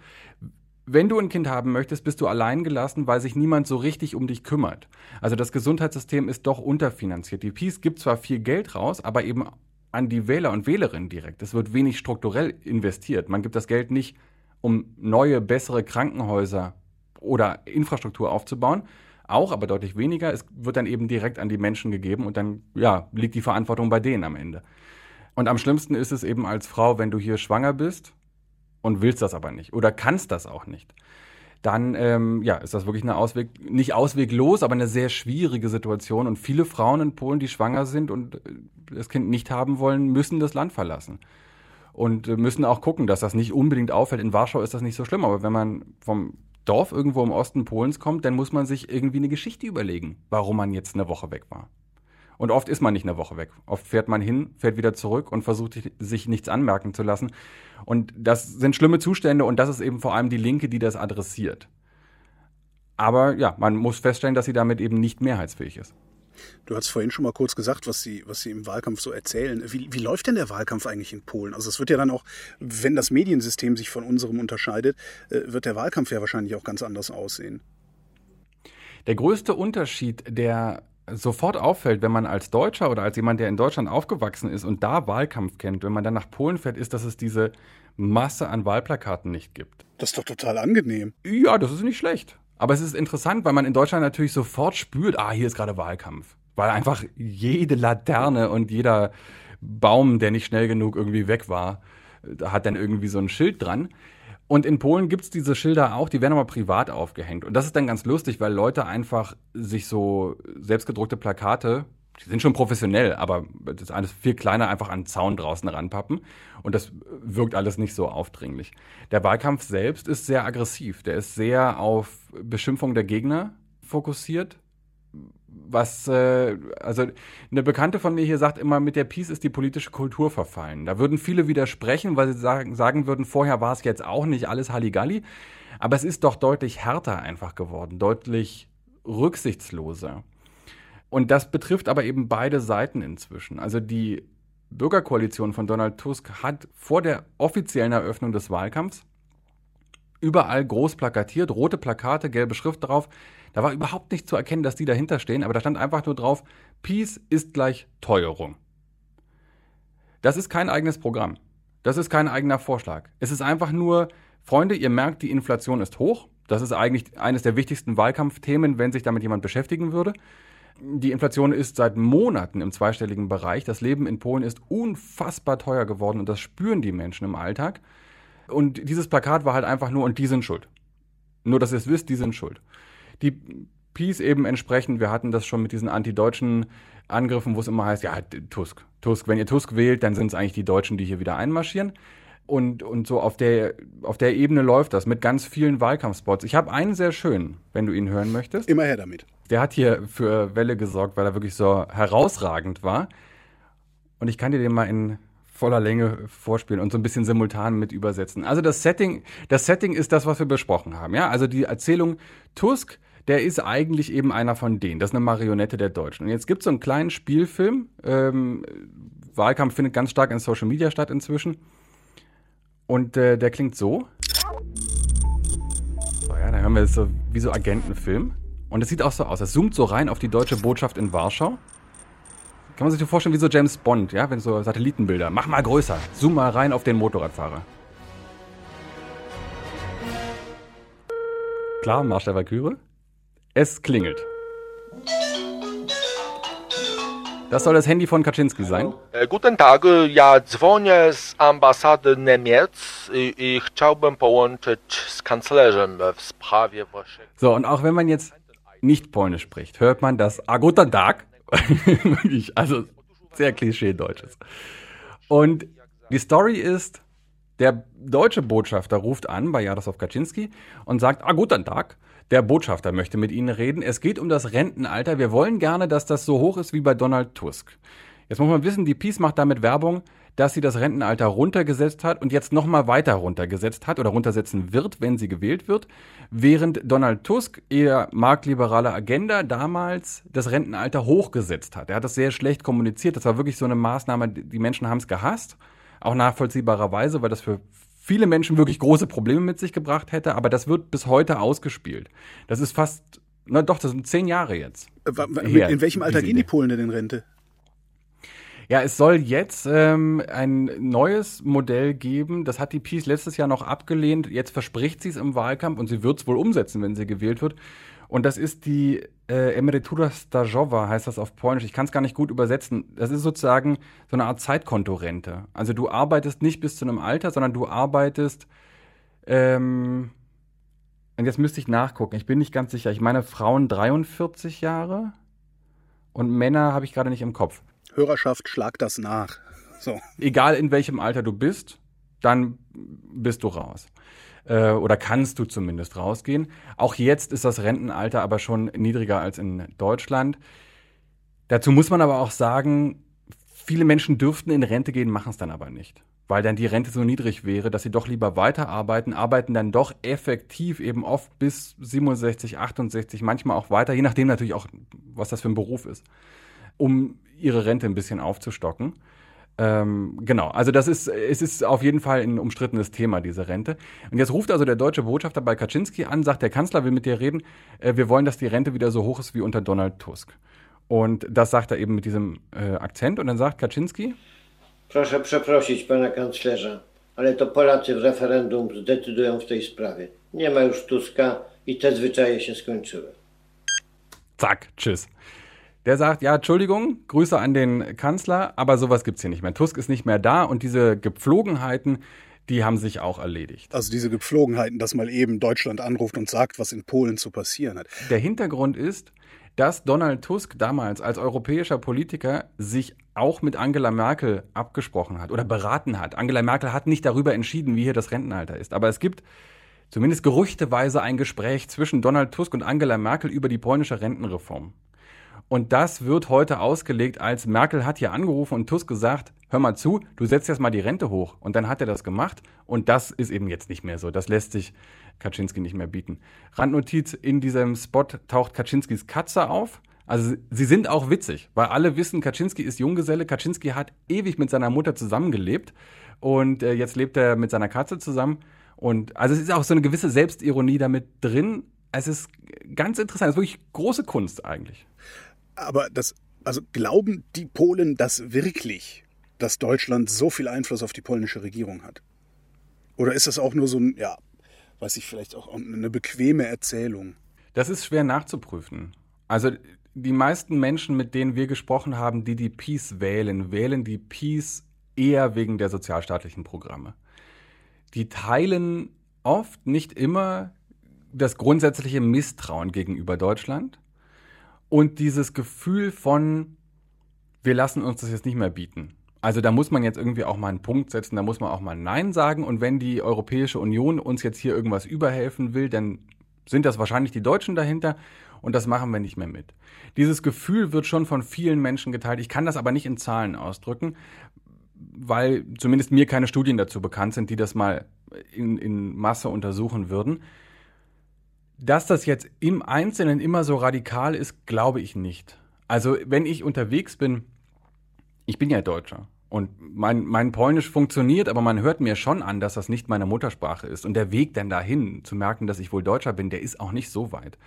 Wenn du ein Kind haben möchtest, bist du allein gelassen, weil sich niemand so richtig um dich kümmert. Also das Gesundheitssystem ist doch unterfinanziert. Die Peace gibt zwar viel Geld raus, aber eben an die Wähler und Wählerinnen direkt. Es wird wenig strukturell investiert. Man gibt das Geld nicht, um neue, bessere Krankenhäuser oder Infrastruktur aufzubauen. Auch, aber deutlich weniger. Es wird dann eben direkt an die Menschen gegeben und dann, ja, liegt die Verantwortung bei denen am Ende. Und am schlimmsten ist es eben als Frau, wenn du hier schwanger bist und willst das aber nicht oder kannst das auch nicht dann ähm, ja, ist das wirklich eine Ausweg, nicht ausweglos, aber eine sehr schwierige Situation. Und viele Frauen in Polen, die schwanger sind und äh, das Kind nicht haben wollen, müssen das Land verlassen. Und äh, müssen auch gucken, dass das nicht unbedingt auffällt. In Warschau ist das nicht so schlimm, aber wenn man vom Dorf irgendwo im Osten Polens kommt, dann muss man sich irgendwie eine Geschichte überlegen, warum man jetzt eine Woche weg war. Und oft ist man nicht eine Woche weg. Oft fährt man hin, fährt wieder zurück und versucht sich nichts anmerken zu lassen. Und das sind schlimme Zustände und das ist eben vor allem die Linke, die das adressiert. Aber ja, man muss feststellen, dass sie damit eben nicht mehrheitsfähig ist. Du hast vorhin schon mal kurz gesagt, was Sie, was Sie im Wahlkampf so erzählen. Wie, wie läuft denn der Wahlkampf eigentlich in Polen? Also es wird ja dann auch, wenn das Mediensystem sich von unserem unterscheidet, äh, wird der Wahlkampf ja wahrscheinlich auch ganz anders aussehen. Der größte Unterschied, der sofort auffällt, wenn man als Deutscher oder als jemand, der in Deutschland aufgewachsen ist und da Wahlkampf kennt, wenn man dann nach Polen fährt, ist, dass es diese Masse an Wahlplakaten nicht gibt. Das ist doch total angenehm. Ja, das ist nicht schlecht. Aber es ist interessant, weil man in Deutschland natürlich sofort spürt, ah, hier ist gerade Wahlkampf. Weil einfach jede Laterne und jeder Baum, der nicht schnell genug irgendwie weg war, hat dann irgendwie so ein Schild dran. Und in Polen gibt's diese Schilder auch, die werden aber privat aufgehängt. Und das ist dann ganz lustig, weil Leute einfach sich so selbstgedruckte Plakate, die sind schon professionell, aber das ist alles viel kleiner, einfach an den Zaun draußen ranpappen. Und das wirkt alles nicht so aufdringlich. Der Wahlkampf selbst ist sehr aggressiv. Der ist sehr auf Beschimpfung der Gegner fokussiert was, äh, also eine Bekannte von mir hier sagt immer, mit der Peace ist die politische Kultur verfallen. Da würden viele widersprechen, weil sie sagen, sagen würden, vorher war es jetzt auch nicht alles Halligalli. Aber es ist doch deutlich härter einfach geworden, deutlich rücksichtsloser. Und das betrifft aber eben beide Seiten inzwischen. Also die Bürgerkoalition von Donald Tusk hat vor der offiziellen Eröffnung des Wahlkampfs überall groß plakatiert, rote Plakate, gelbe Schrift drauf, da war überhaupt nicht zu erkennen, dass die dahinter stehen, aber da stand einfach nur drauf, Peace ist gleich Teuerung. Das ist kein eigenes Programm. Das ist kein eigener Vorschlag. Es ist einfach nur, Freunde, ihr merkt, die Inflation ist hoch. Das ist eigentlich eines der wichtigsten Wahlkampfthemen, wenn sich damit jemand beschäftigen würde. Die Inflation ist seit Monaten im zweistelligen Bereich. Das Leben in Polen ist unfassbar teuer geworden und das spüren die Menschen im Alltag. Und dieses Plakat war halt einfach nur, und die sind schuld. Nur, dass ihr es wisst, die sind schuld die Peace eben entsprechend, wir hatten das schon mit diesen antideutschen Angriffen, wo es immer heißt, ja, Tusk, Tusk, wenn ihr Tusk wählt, dann sind es eigentlich die Deutschen, die hier wieder einmarschieren. Und, und so auf der, auf der Ebene läuft das mit ganz vielen Wahlkampfspots. Ich habe einen sehr schön, wenn du ihn hören möchtest. Immer her damit. Der hat hier für Welle gesorgt, weil er wirklich so herausragend war. Und ich kann dir den mal in voller Länge vorspielen und so ein bisschen simultan mit übersetzen. Also das Setting, das Setting ist das, was wir besprochen haben. Ja, also die Erzählung Tusk der ist eigentlich eben einer von denen. Das ist eine Marionette der Deutschen. Und jetzt gibt es so einen kleinen Spielfilm. Ähm, Wahlkampf findet ganz stark in Social Media statt inzwischen. Und äh, der klingt so. So, ja, da hören wir so wie so Agentenfilm. Und es sieht auch so aus. Es zoomt so rein auf die deutsche Botschaft in Warschau. Kann man sich so vorstellen wie so James Bond, ja, wenn so Satellitenbilder. Mach mal größer. Zoom mal rein auf den Motorradfahrer. Klar, Marsch der Valkyrie. Es klingelt. Das soll das Handy von Kaczynski sein. E, guten Tag, ja dzwonię z ambasady Niemiec i chciałbym połączyć z kanclerzem w sprawie waszego... So, und auch wenn man jetzt nicht Polnisch spricht, hört man das A guten Tag. also sehr klischee-deutsches. Und die Story ist, der deutsche Botschafter ruft an bei Jaroslaw Kaczynski und sagt, A guten Tag. Der Botschafter möchte mit Ihnen reden. Es geht um das Rentenalter. Wir wollen gerne, dass das so hoch ist wie bei Donald Tusk. Jetzt muss man wissen, die Peace macht damit Werbung. dass sie das Rentenalter runtergesetzt hat und jetzt nochmal weiter runtergesetzt hat oder runtersetzen wird, wenn sie gewählt wird, während Donald Tusk eher marktliberale Agenda damals das Rentenalter hochgesetzt hat. Er hat das sehr schlecht kommuniziert. Das war wirklich so eine Maßnahme, die Menschen haben es gehasst, auch nachvollziehbarerweise, weil das für viele Menschen wirklich große Probleme mit sich gebracht hätte, aber das wird bis heute ausgespielt. Das ist fast, na doch, das sind zehn Jahre jetzt. Her, in welchem Alter gehen die Polen denn in Rente? Ja, es soll jetzt ähm, ein neues Modell geben. Das hat die Peace letztes Jahr noch abgelehnt. Jetzt verspricht sie es im Wahlkampf und sie wird es wohl umsetzen, wenn sie gewählt wird. Und das ist die äh, Emerytura Stażowa, heißt das auf Polnisch. Ich kann es gar nicht gut übersetzen. Das ist sozusagen so eine Art Zeitkontorente. Also du arbeitest nicht bis zu einem Alter, sondern du arbeitest. Ähm, und jetzt müsste ich nachgucken. Ich bin nicht ganz sicher. Ich meine Frauen 43 Jahre und Männer habe ich gerade nicht im Kopf. Hörerschaft, schlag das nach. So. Egal in welchem Alter du bist, dann bist du raus. Äh, oder kannst du zumindest rausgehen. Auch jetzt ist das Rentenalter aber schon niedriger als in Deutschland. Dazu muss man aber auch sagen, viele Menschen dürften in Rente gehen, machen es dann aber nicht. Weil dann die Rente so niedrig wäre, dass sie doch lieber weiterarbeiten, arbeiten dann doch effektiv eben oft bis 67, 68, manchmal auch weiter, je nachdem natürlich auch, was das für ein Beruf ist, um ihre Rente ein bisschen aufzustocken. Ähm, genau, also das ist, es ist auf jeden Fall ein umstrittenes Thema, diese Rente. Und jetzt ruft also der deutsche Botschafter bei Kaczynski an, sagt, der Kanzler will mit dir reden, äh, wir wollen, dass die Rente wieder so hoch ist wie unter Donald Tusk. Und das sagt er eben mit diesem äh, Akzent. Und dann sagt Kaczynski, Proszę przeprosić pana kanclerza, ale to Polacy w referendum zdecydują w tej sprawie. Nie ma już Tuska i te zwyczaje się skończyły. Zack, tschüss. Der sagt, ja, Entschuldigung, Grüße an den Kanzler, aber sowas gibt's hier nicht mehr. Tusk ist nicht mehr da und diese Gepflogenheiten, die haben sich auch erledigt. Also diese Gepflogenheiten, dass mal eben Deutschland anruft und sagt, was in Polen zu passieren hat. Der Hintergrund ist, dass Donald Tusk damals als europäischer Politiker sich auch mit Angela Merkel abgesprochen hat oder beraten hat. Angela Merkel hat nicht darüber entschieden, wie hier das Rentenalter ist. Aber es gibt zumindest gerüchteweise ein Gespräch zwischen Donald Tusk und Angela Merkel über die polnische Rentenreform. Und das wird heute ausgelegt als Merkel hat hier angerufen und Tusk gesagt, hör mal zu, du setzt jetzt mal die Rente hoch. Und dann hat er das gemacht. Und das ist eben jetzt nicht mehr so. Das lässt sich Kaczynski nicht mehr bieten. Randnotiz, in diesem Spot taucht Kaczynskis Katze auf. Also sie sind auch witzig, weil alle wissen, Kaczynski ist Junggeselle. Kaczynski hat ewig mit seiner Mutter zusammengelebt und äh, jetzt lebt er mit seiner Katze zusammen. Und also es ist auch so eine gewisse Selbstironie damit drin. Es ist ganz interessant, es ist wirklich große Kunst eigentlich. Aber das, also glauben die Polen das wirklich, dass Deutschland so viel Einfluss auf die polnische Regierung hat? Oder ist das auch nur so ein, ja, weiß ich, vielleicht auch eine bequeme Erzählung? Das ist schwer nachzuprüfen. Also die meisten Menschen, mit denen wir gesprochen haben, die die Peace wählen, wählen die Peace eher wegen der sozialstaatlichen Programme. Die teilen oft, nicht immer, das grundsätzliche Misstrauen gegenüber Deutschland und dieses Gefühl von, wir lassen uns das jetzt nicht mehr bieten. Also da muss man jetzt irgendwie auch mal einen Punkt setzen, da muss man auch mal Nein sagen. Und wenn die Europäische Union uns jetzt hier irgendwas überhelfen will, dann sind das wahrscheinlich die Deutschen dahinter und das machen wir nicht mehr mit. Dieses Gefühl wird schon von vielen Menschen geteilt. Ich kann das aber nicht in Zahlen ausdrücken, weil zumindest mir keine Studien dazu bekannt sind, die das mal in, in Masse untersuchen würden. Dass das jetzt im Einzelnen immer so radikal ist, glaube ich nicht. Also wenn ich unterwegs bin, ich bin ja Deutscher und mein, mein Polnisch funktioniert, aber man hört mir schon an, dass das nicht meine Muttersprache ist. Und der Weg dann dahin, zu merken, dass ich wohl Deutscher bin, der ist auch nicht so weit.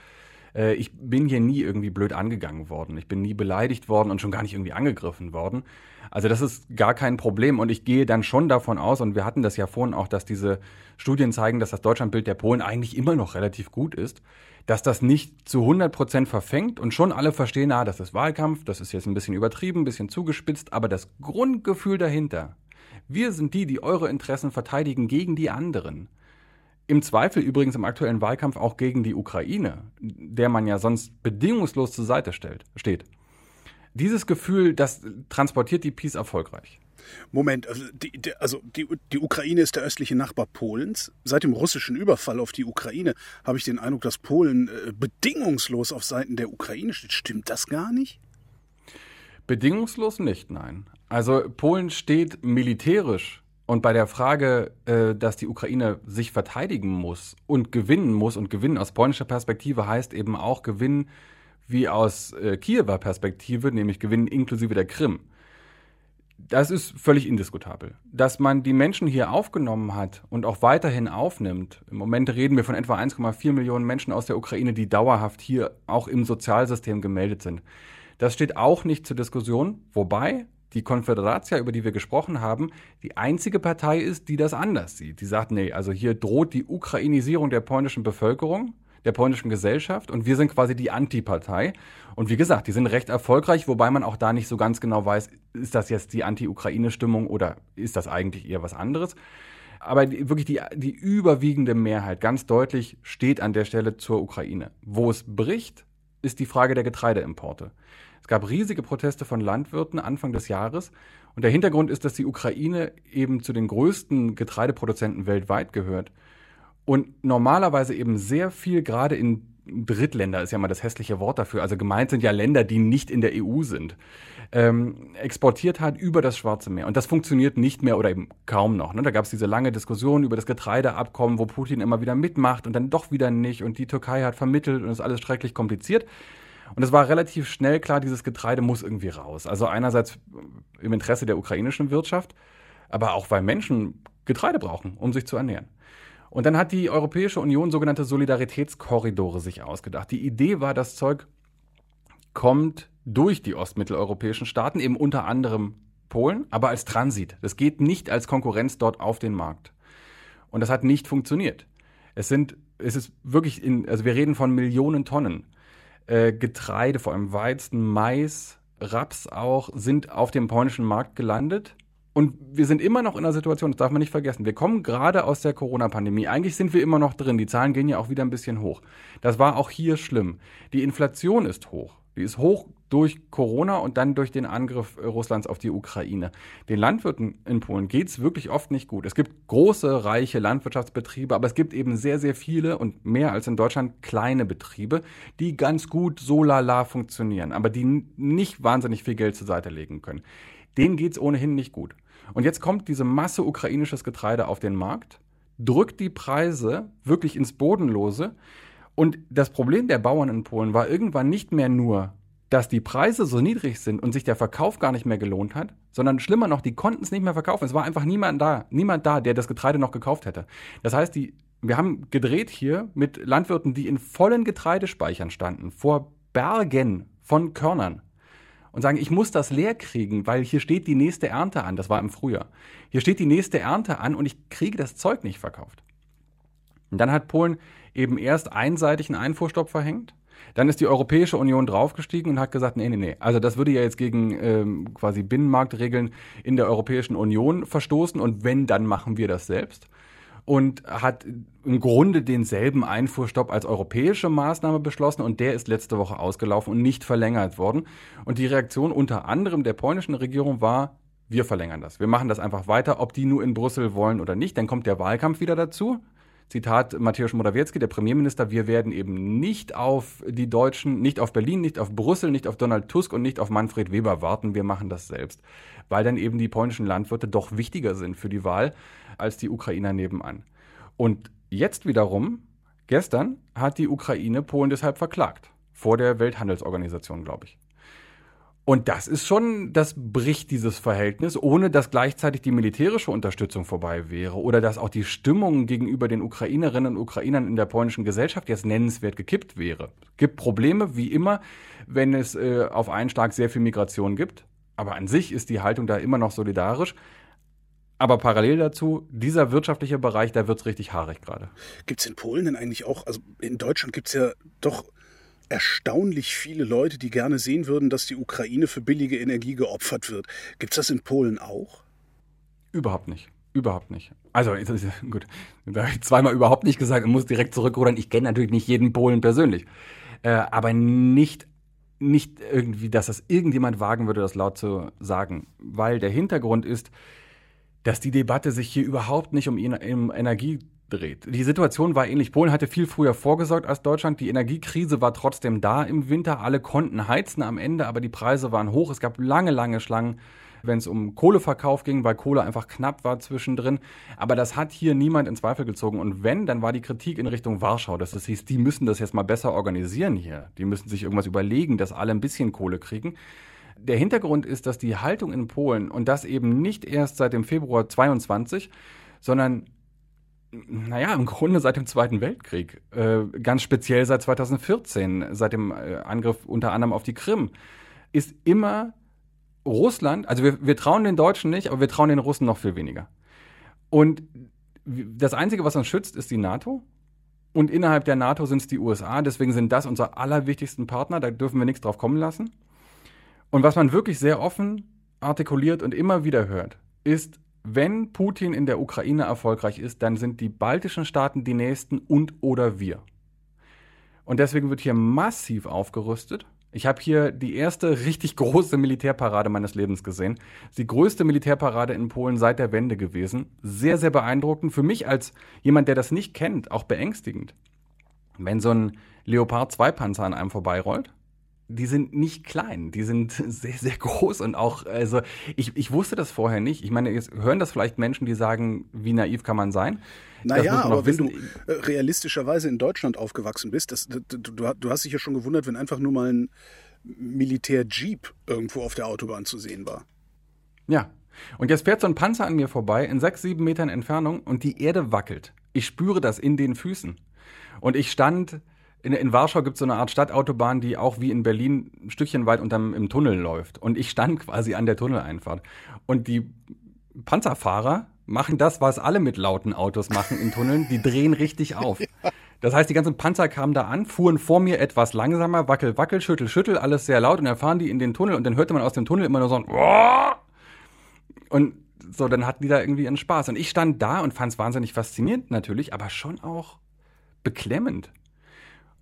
Äh, ich bin hier nie irgendwie blöd angegangen worden. Ich bin nie beleidigt worden und schon gar nicht irgendwie angegriffen worden. Also das ist gar kein Problem. Und ich gehe dann schon davon aus, und wir hatten das ja vorhin auch, dass diese Studien zeigen, dass das Deutschlandbild der Polen eigentlich immer noch relativ gut ist, dass das nicht zu 100 Prozent verfängt und schon alle verstehen, ah, das ist Wahlkampf, das ist jetzt ein bisschen übertrieben, ein bisschen zugespitzt, aber das Grundgefühl dahinter, wir sind die, die eure Interessen verteidigen gegen die anderen. Im Zweifel übrigens im aktuellen Wahlkampf auch gegen die Ukraine, der man ja sonst bedingungslos zur Seite stellt, steht. Dieses Gefühl, das transportiert die Peace erfolgreich. Moment, also, die, also die, die Ukraine ist der östliche Nachbar Polens. Seit dem russischen Überfall auf die Ukraine habe ich den Eindruck, dass Polen äh, bedingungslos auf Seiten der Ukraine steht. Stimmt das gar nicht? Bedingungslos nicht, nein. Also Polen steht militärisch und bei der Frage, äh, dass die Ukraine sich verteidigen muss und gewinnen muss und gewinnen aus polnischer Perspektive heißt eben auch gewinnen wie aus äh, Kiewer Perspektive, nämlich gewinnen inklusive der Krim. Das ist völlig indiskutabel. Dass man die Menschen hier aufgenommen hat und auch weiterhin aufnimmt. Im Moment reden wir von etwa 1,4 Millionen Menschen aus der Ukraine, die dauerhaft hier auch im Sozialsystem gemeldet sind. Das steht auch nicht zur Diskussion, wobei die Konföderatia, über die wir gesprochen haben, die einzige Partei ist, die das anders sieht. Die sagt, nee, also hier droht die Ukrainisierung der polnischen Bevölkerung, der polnischen Gesellschaft und wir sind quasi die Antipartei. Und wie gesagt, die sind recht erfolgreich, wobei man auch da nicht so ganz genau weiß, ist das jetzt die Anti-Ukraine-Stimmung oder ist das eigentlich eher was anderes? Aber wirklich die, die überwiegende Mehrheit, ganz deutlich, steht an der Stelle zur Ukraine. Wo es bricht, ist die Frage der Getreideimporte. Es gab riesige Proteste von Landwirten Anfang des Jahres. Und der Hintergrund ist, dass die Ukraine eben zu den größten Getreideproduzenten weltweit gehört. Und normalerweise eben sehr viel gerade in Drittländer ist ja mal das hässliche Wort dafür. Also gemeint sind ja Länder, die nicht in der EU sind. Ähm, exportiert hat über das Schwarze Meer. Und das funktioniert nicht mehr oder eben kaum noch. Ne? Da gab es diese lange Diskussion über das Getreideabkommen, wo Putin immer wieder mitmacht und dann doch wieder nicht. Und die Türkei hat vermittelt und ist alles schrecklich kompliziert. Und es war relativ schnell klar, dieses Getreide muss irgendwie raus. Also einerseits im Interesse der ukrainischen Wirtschaft, aber auch weil Menschen Getreide brauchen, um sich zu ernähren. Und dann hat die Europäische Union sogenannte Solidaritätskorridore sich ausgedacht. Die Idee war, das Zeug kommt durch die ostmitteleuropäischen Staaten, eben unter anderem Polen, aber als Transit. Das geht nicht als Konkurrenz dort auf den Markt. Und das hat nicht funktioniert. Es sind, es ist wirklich in, also wir reden von Millionen Tonnen. Äh, Getreide, vor allem Weizen, Mais, Raps auch, sind auf dem polnischen Markt gelandet. Und wir sind immer noch in einer Situation, das darf man nicht vergessen. Wir kommen gerade aus der Corona-Pandemie. Eigentlich sind wir immer noch drin. Die Zahlen gehen ja auch wieder ein bisschen hoch. Das war auch hier schlimm. Die Inflation ist hoch. Die ist hoch durch Corona und dann durch den Angriff äh, Russlands auf die Ukraine. Den Landwirten in Polen geht es wirklich oft nicht gut. Es gibt große, reiche Landwirtschaftsbetriebe, aber es gibt eben sehr, sehr viele und mehr als in Deutschland kleine Betriebe, die ganz gut so lala funktionieren, aber die nicht wahnsinnig viel Geld zur Seite legen können. Denen geht es ohnehin nicht gut. Und jetzt kommt diese Masse ukrainisches Getreide auf den Markt, drückt die Preise wirklich ins Bodenlose. Und das Problem der Bauern in Polen war irgendwann nicht mehr nur, dass die Preise so niedrig sind und sich der Verkauf gar nicht mehr gelohnt hat, sondern schlimmer noch, die konnten es nicht mehr verkaufen. Es war einfach niemand da, niemand da, der das Getreide noch gekauft hätte. Das heißt, die, wir haben gedreht hier mit Landwirten, die in vollen Getreidespeichern standen, vor Bergen von Körnern und sagen, ich muss das leer kriegen, weil hier steht die nächste Ernte an. Das war im Frühjahr. Hier steht die nächste Ernte an und ich kriege das Zeug nicht verkauft. Und dann hat Polen eben erst einseitig einen Einfuhrstopp verhängt. Dann ist die Europäische Union draufgestiegen und hat gesagt, nee, nee, nee. Also das würde ja jetzt gegen ähm, quasi Binnenmarktregeln in der Europäischen Union verstoßen und wenn, dann machen wir das selbst und hat im Grunde denselben Einfuhrstopp als europäische Maßnahme beschlossen und der ist letzte Woche ausgelaufen und nicht verlängert worden. Und die Reaktion unter anderem der polnischen Regierung war, wir verlängern das. Wir machen das einfach weiter, ob die nur in Brüssel wollen oder nicht. Dann kommt der Wahlkampf wieder dazu. Zitat Mateusz Morawiecki, der Premierminister, wir werden eben nicht auf die Deutschen, nicht auf Berlin, nicht auf Brüssel, nicht auf Donald Tusk und nicht auf Manfred Weber warten, wir machen das selbst. Weil dann eben die polnischen Landwirte doch wichtiger sind für die Wahl als die Ukrainer nebenan. Und jetzt wiederum, gestern hat die Ukraine Polen deshalb verklagt. Vor der Welthandelsorganisation, glaube ich. Und das ist schon, das bricht dieses Verhältnis, ohne dass gleichzeitig die militärische Unterstützung vorbei wäre oder dass auch die Stimmung gegenüber den Ukrainerinnen und Ukrainern in der polnischen Gesellschaft jetzt nennenswert gekippt wäre. Es gibt Probleme, wie immer, wenn es äh, auf einen Schlag sehr viel Migration gibt. Aber an sich ist die Haltung da immer noch solidarisch. Aber parallel dazu, dieser wirtschaftliche Bereich, da wird es richtig haarig gerade. Gibt es in Polen denn eigentlich auch, also in Deutschland gibt es ja doch erstaunlich viele Leute, die gerne sehen würden, dass die Ukraine für billige Energie geopfert wird. Gibt es das in Polen auch? Überhaupt nicht. Überhaupt nicht. Also, gut, da habe ich zweimal überhaupt nicht gesagt und muss direkt zurückrudern. Ich kenne natürlich nicht jeden Polen persönlich. Äh, aber nicht, nicht irgendwie, dass das irgendjemand wagen würde, das laut zu sagen. Weil der Hintergrund ist, dass die Debatte sich hier überhaupt nicht um, Energie dreht. Die Situation war ähnlich. Polen hatte viel früher vorgesorgt als Deutschland. Die Energiekrise war trotzdem da im Winter. Alle konnten heizen am Ende, aber die Preise waren hoch. Es gab lange, lange Schlangen, wenn es um Kohleverkauf ging, weil Kohle einfach knapp war zwischendrin. Aber das hat hier niemand in Zweifel gezogen. Und wenn, dann war die Kritik in Richtung Warschau. Das hieß, die müssen das jetzt mal besser organisieren hier. Die müssen sich irgendwas überlegen, dass alle ein bisschen Kohle kriegen. Der Hintergrund ist, dass die Haltung in Polen und das eben nicht erst seit dem Februar 22, sondern naja, im Grunde seit dem Zweiten Weltkrieg, äh, ganz speziell seit 2014, seit dem äh, Angriff unter anderem auf die Krim, ist immer Russland, also wir, wir trauen den Deutschen nicht, aber wir trauen den Russen noch viel weniger. Und das Einzige, was uns schützt, ist die NATO. Und innerhalb der NATO sind es die USA. Deswegen sind das unsere allerwichtigsten Partner. Da dürfen wir nichts drauf kommen lassen. Und was man wirklich sehr offen artikuliert und immer wieder hört, ist, wenn Putin in der Ukraine erfolgreich ist, dann sind die baltischen Staaten die nächsten und oder wir. Und deswegen wird hier massiv aufgerüstet. Ich habe hier die erste richtig große Militärparade meines Lebens gesehen. Die größte Militärparade in Polen seit der Wende gewesen. Sehr, sehr beeindruckend. Für mich als jemand, der das nicht kennt, auch beängstigend. Wenn so ein Leopard 2 Panzer an einem vorbeirollt die sind nicht klein, die sind sehr, sehr groß und auch, also ich, ich wusste das vorher nicht. Ich meine, jetzt hören das vielleicht Menschen, die sagen, wie naiv kann man sein? Naja, aber wenn du äh, realistischerweise in Deutschland aufgewachsen bist, das, du, du hast dich ja schon gewundert, wenn einfach nur mal ein Militär-Jeep irgendwo auf der Autobahn zu sehen war. Ja. Und jetzt fährt so ein Panzer an mir vorbei in sechs, sieben Metern Entfernung und die Erde wackelt. Ich spüre das in den Füßen. Und ich stand in, in Warschau gibt es so eine Art Stadtautobahn, die auch wie in Berlin ein Stückchen weit unterm im Tunnel läuft. Und ich stand quasi an der Tunneleinfahrt. Und die Panzerfahrer machen das, was alle mit lauten Autos machen in Tunneln. Die drehen richtig auf. Das heißt, die ganzen Panzer kamen da an, fuhren vor mir etwas langsamer, wackel, wackel, schüttel, schüttel, alles sehr laut und dann fahren die in den Tunnel und dann hörte man aus dem Tunnel immer nur so ein und so, dann hatten die da irgendwie einen Spaß. Und ich stand da und fand es wahnsinnig faszinierend natürlich, aber schon auch beklemmend.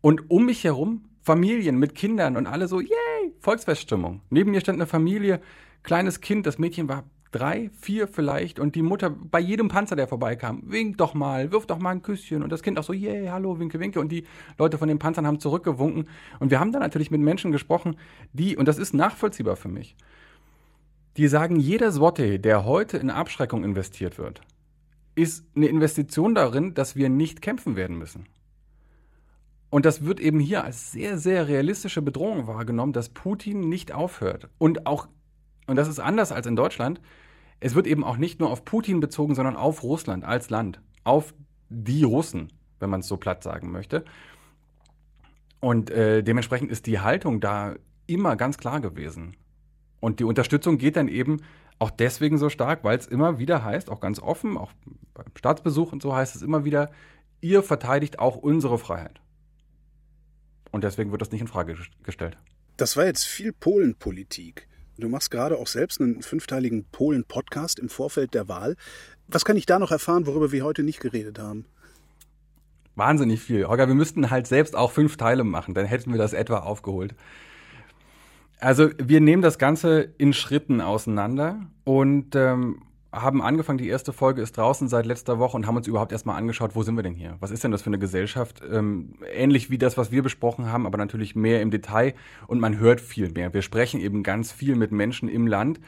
Und um mich herum Familien mit Kindern und alle so, yay, Volksfeststimmung. Neben mir stand eine Familie, kleines Kind, das Mädchen war drei, vier vielleicht und die Mutter bei jedem Panzer, der vorbeikam, winkt doch mal, wirft doch mal ein Küsschen und das Kind auch so, yay, hallo, winke, winke und die Leute von den Panzern haben zurückgewunken und wir haben da natürlich mit Menschen gesprochen, die, und das ist nachvollziehbar für mich, die sagen, jeder Zloty, der heute in Abschreckung investiert wird, ist eine Investition darin, dass wir nicht kämpfen werden müssen. Und das wird eben hier als sehr, sehr realistische Bedrohung wahrgenommen, dass Putin nicht aufhört. Und auch, und das ist anders als in Deutschland, es wird eben auch nicht nur auf Putin bezogen, sondern auf Russland als Land, auf die Russen, wenn man es so platt sagen möchte. Und äh, dementsprechend ist die Haltung da immer ganz klar gewesen. Und die Unterstützung geht dann eben auch deswegen so stark, weil es immer wieder heißt, auch ganz offen, auch beim Staatsbesuch und so heißt es immer wieder, ihr verteidigt auch unsere Freiheit. Und deswegen wird das nicht in Frage gestellt. Das war jetzt viel Polenpolitik. Du machst gerade auch selbst einen fünfteiligen Polen-Podcast im Vorfeld der Wahl. Was kann ich da noch erfahren, worüber wir heute nicht geredet haben? Wahnsinnig viel. Holger, wir müssten halt selbst auch fünf Teile machen, dann hätten wir das etwa aufgeholt. Also wir nehmen das Ganze in Schritten auseinander und ähm, haben angefangen, die erste Folge ist draußen seit letzter Woche und haben uns überhaupt erstmal angeschaut, wo sind wir denn hier? Was ist denn das für eine Gesellschaft? Ähm, ähnlich wie das, was wir besprochen haben, aber natürlich mehr im Detail und man hört viel mehr. Wir sprechen eben ganz viel mit Menschen im Land,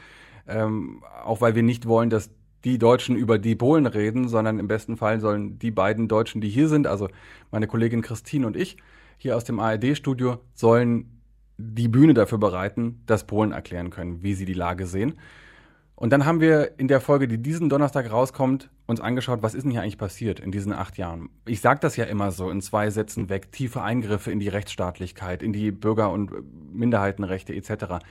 ähm, auch weil wir nicht wollen, dass die Deutschen über die Polen reden, sondern im besten Fall sollen die beiden Deutschen, die hier sind, also meine Kollegin Christine und ich, hier aus dem ARD-Studio, sollen die Bühne dafür bereiten, dass Polen erklären können, wie sie die Lage sehen. Und dann haben wir in der Folge, die diesen Donnerstag rauskommt, uns angeschaut, was ist denn hier eigentlich passiert in diesen acht Jahren. Ich sage das ja immer so in zwei Sätzen weg, tiefe Eingriffe in die Rechtsstaatlichkeit, in die Bürger- und Minderheitenrechte etc.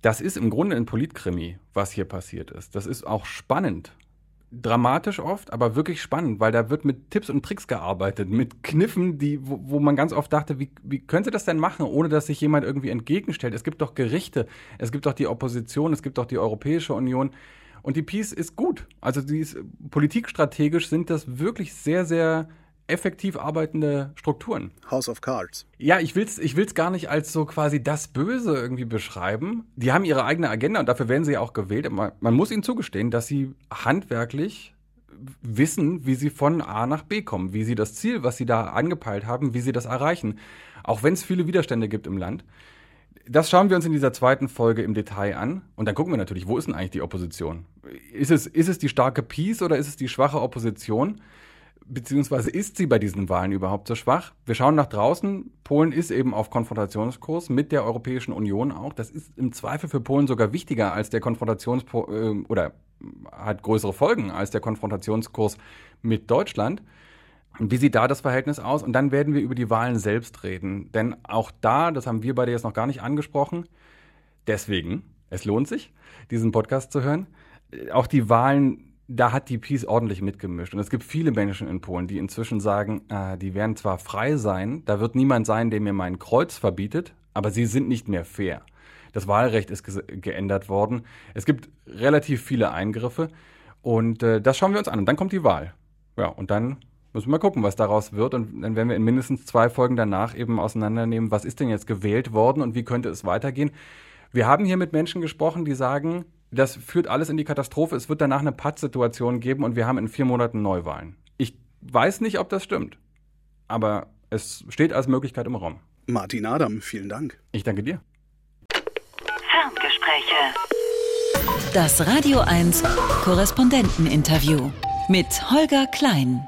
Das ist im Grunde ein Politkrimi, was hier passiert ist. Das ist auch spannend dramatisch oft, aber wirklich spannend, weil da wird mit Tipps und Tricks gearbeitet, mit Kniffen, die, wo, wo man ganz oft dachte, wie, wie könnte das denn machen, ohne dass sich jemand irgendwie entgegenstellt? Es gibt doch Gerichte, es gibt doch die Opposition, es gibt doch die Europäische Union. Und die Peace ist gut. Also die ist, politikstrategisch sind das wirklich sehr, sehr effektiv arbeitende Strukturen. House of Cards. Ja, ich will's, ich will's gar nicht als so quasi das Böse irgendwie beschreiben. Die haben ihre eigene Agenda und dafür werden sie ja auch gewählt. Man, man muss ihnen zugestehen, dass sie handwerklich wissen, wie sie von A nach B kommen, wie sie das Ziel, was sie da angepeilt haben, wie sie das erreichen. Auch wenn es viele Widerstände gibt im Land. Das schauen wir uns in dieser zweiten Folge im Detail an. Und dann gucken wir natürlich, wo ist denn eigentlich die Opposition? Ist es, ist es die starke Peace oder ist es die schwache Opposition? Beziehungsweise ist sie bei diesen Wahlen überhaupt so schwach? Wir schauen nach draußen. Polen ist eben auf Konfrontationskurs mit der Europäischen Union auch. Das ist im Zweifel für Polen sogar wichtiger als der Konfrontationskurs äh, oder hat größere Folgen als der Konfrontationskurs mit Deutschland. Wie sieht da das Verhältnis aus? Und dann werden wir über die Wahlen selbst reden. Denn auch da, das haben wir beide jetzt noch gar nicht angesprochen, deswegen, es lohnt sich, diesen Podcast zu hören. Auch die Wahlen, da hat die Peace ordentlich mitgemischt. Und es gibt viele Menschen in Polen, die inzwischen sagen, äh, die werden zwar frei sein, da wird niemand sein, der mir mein Kreuz verbietet, aber sie sind nicht mehr fair. Das Wahlrecht ist geändert worden. Es gibt relativ viele Eingriffe und äh, das schauen wir uns an. Und dann kommt die Wahl. Ja, und dann müssen wir mal gucken, was daraus wird. Und dann werden wir in mindestens zwei Folgen danach eben auseinandernehmen, was ist denn jetzt gewählt worden und wie könnte es weitergehen. Wir haben hier mit Menschen gesprochen, die sagen, das führt alles in die Katastrophe. Es wird danach eine Pattsituation geben und wir haben in vier Monaten Neuwahlen. Ich weiß nicht, ob das stimmt, aber es steht als Möglichkeit im Raum. Martin Adam, vielen Dank. Ich danke dir. Ferngespräche. Das Radio 1 Korrespondenteninterview mit Holger Klein.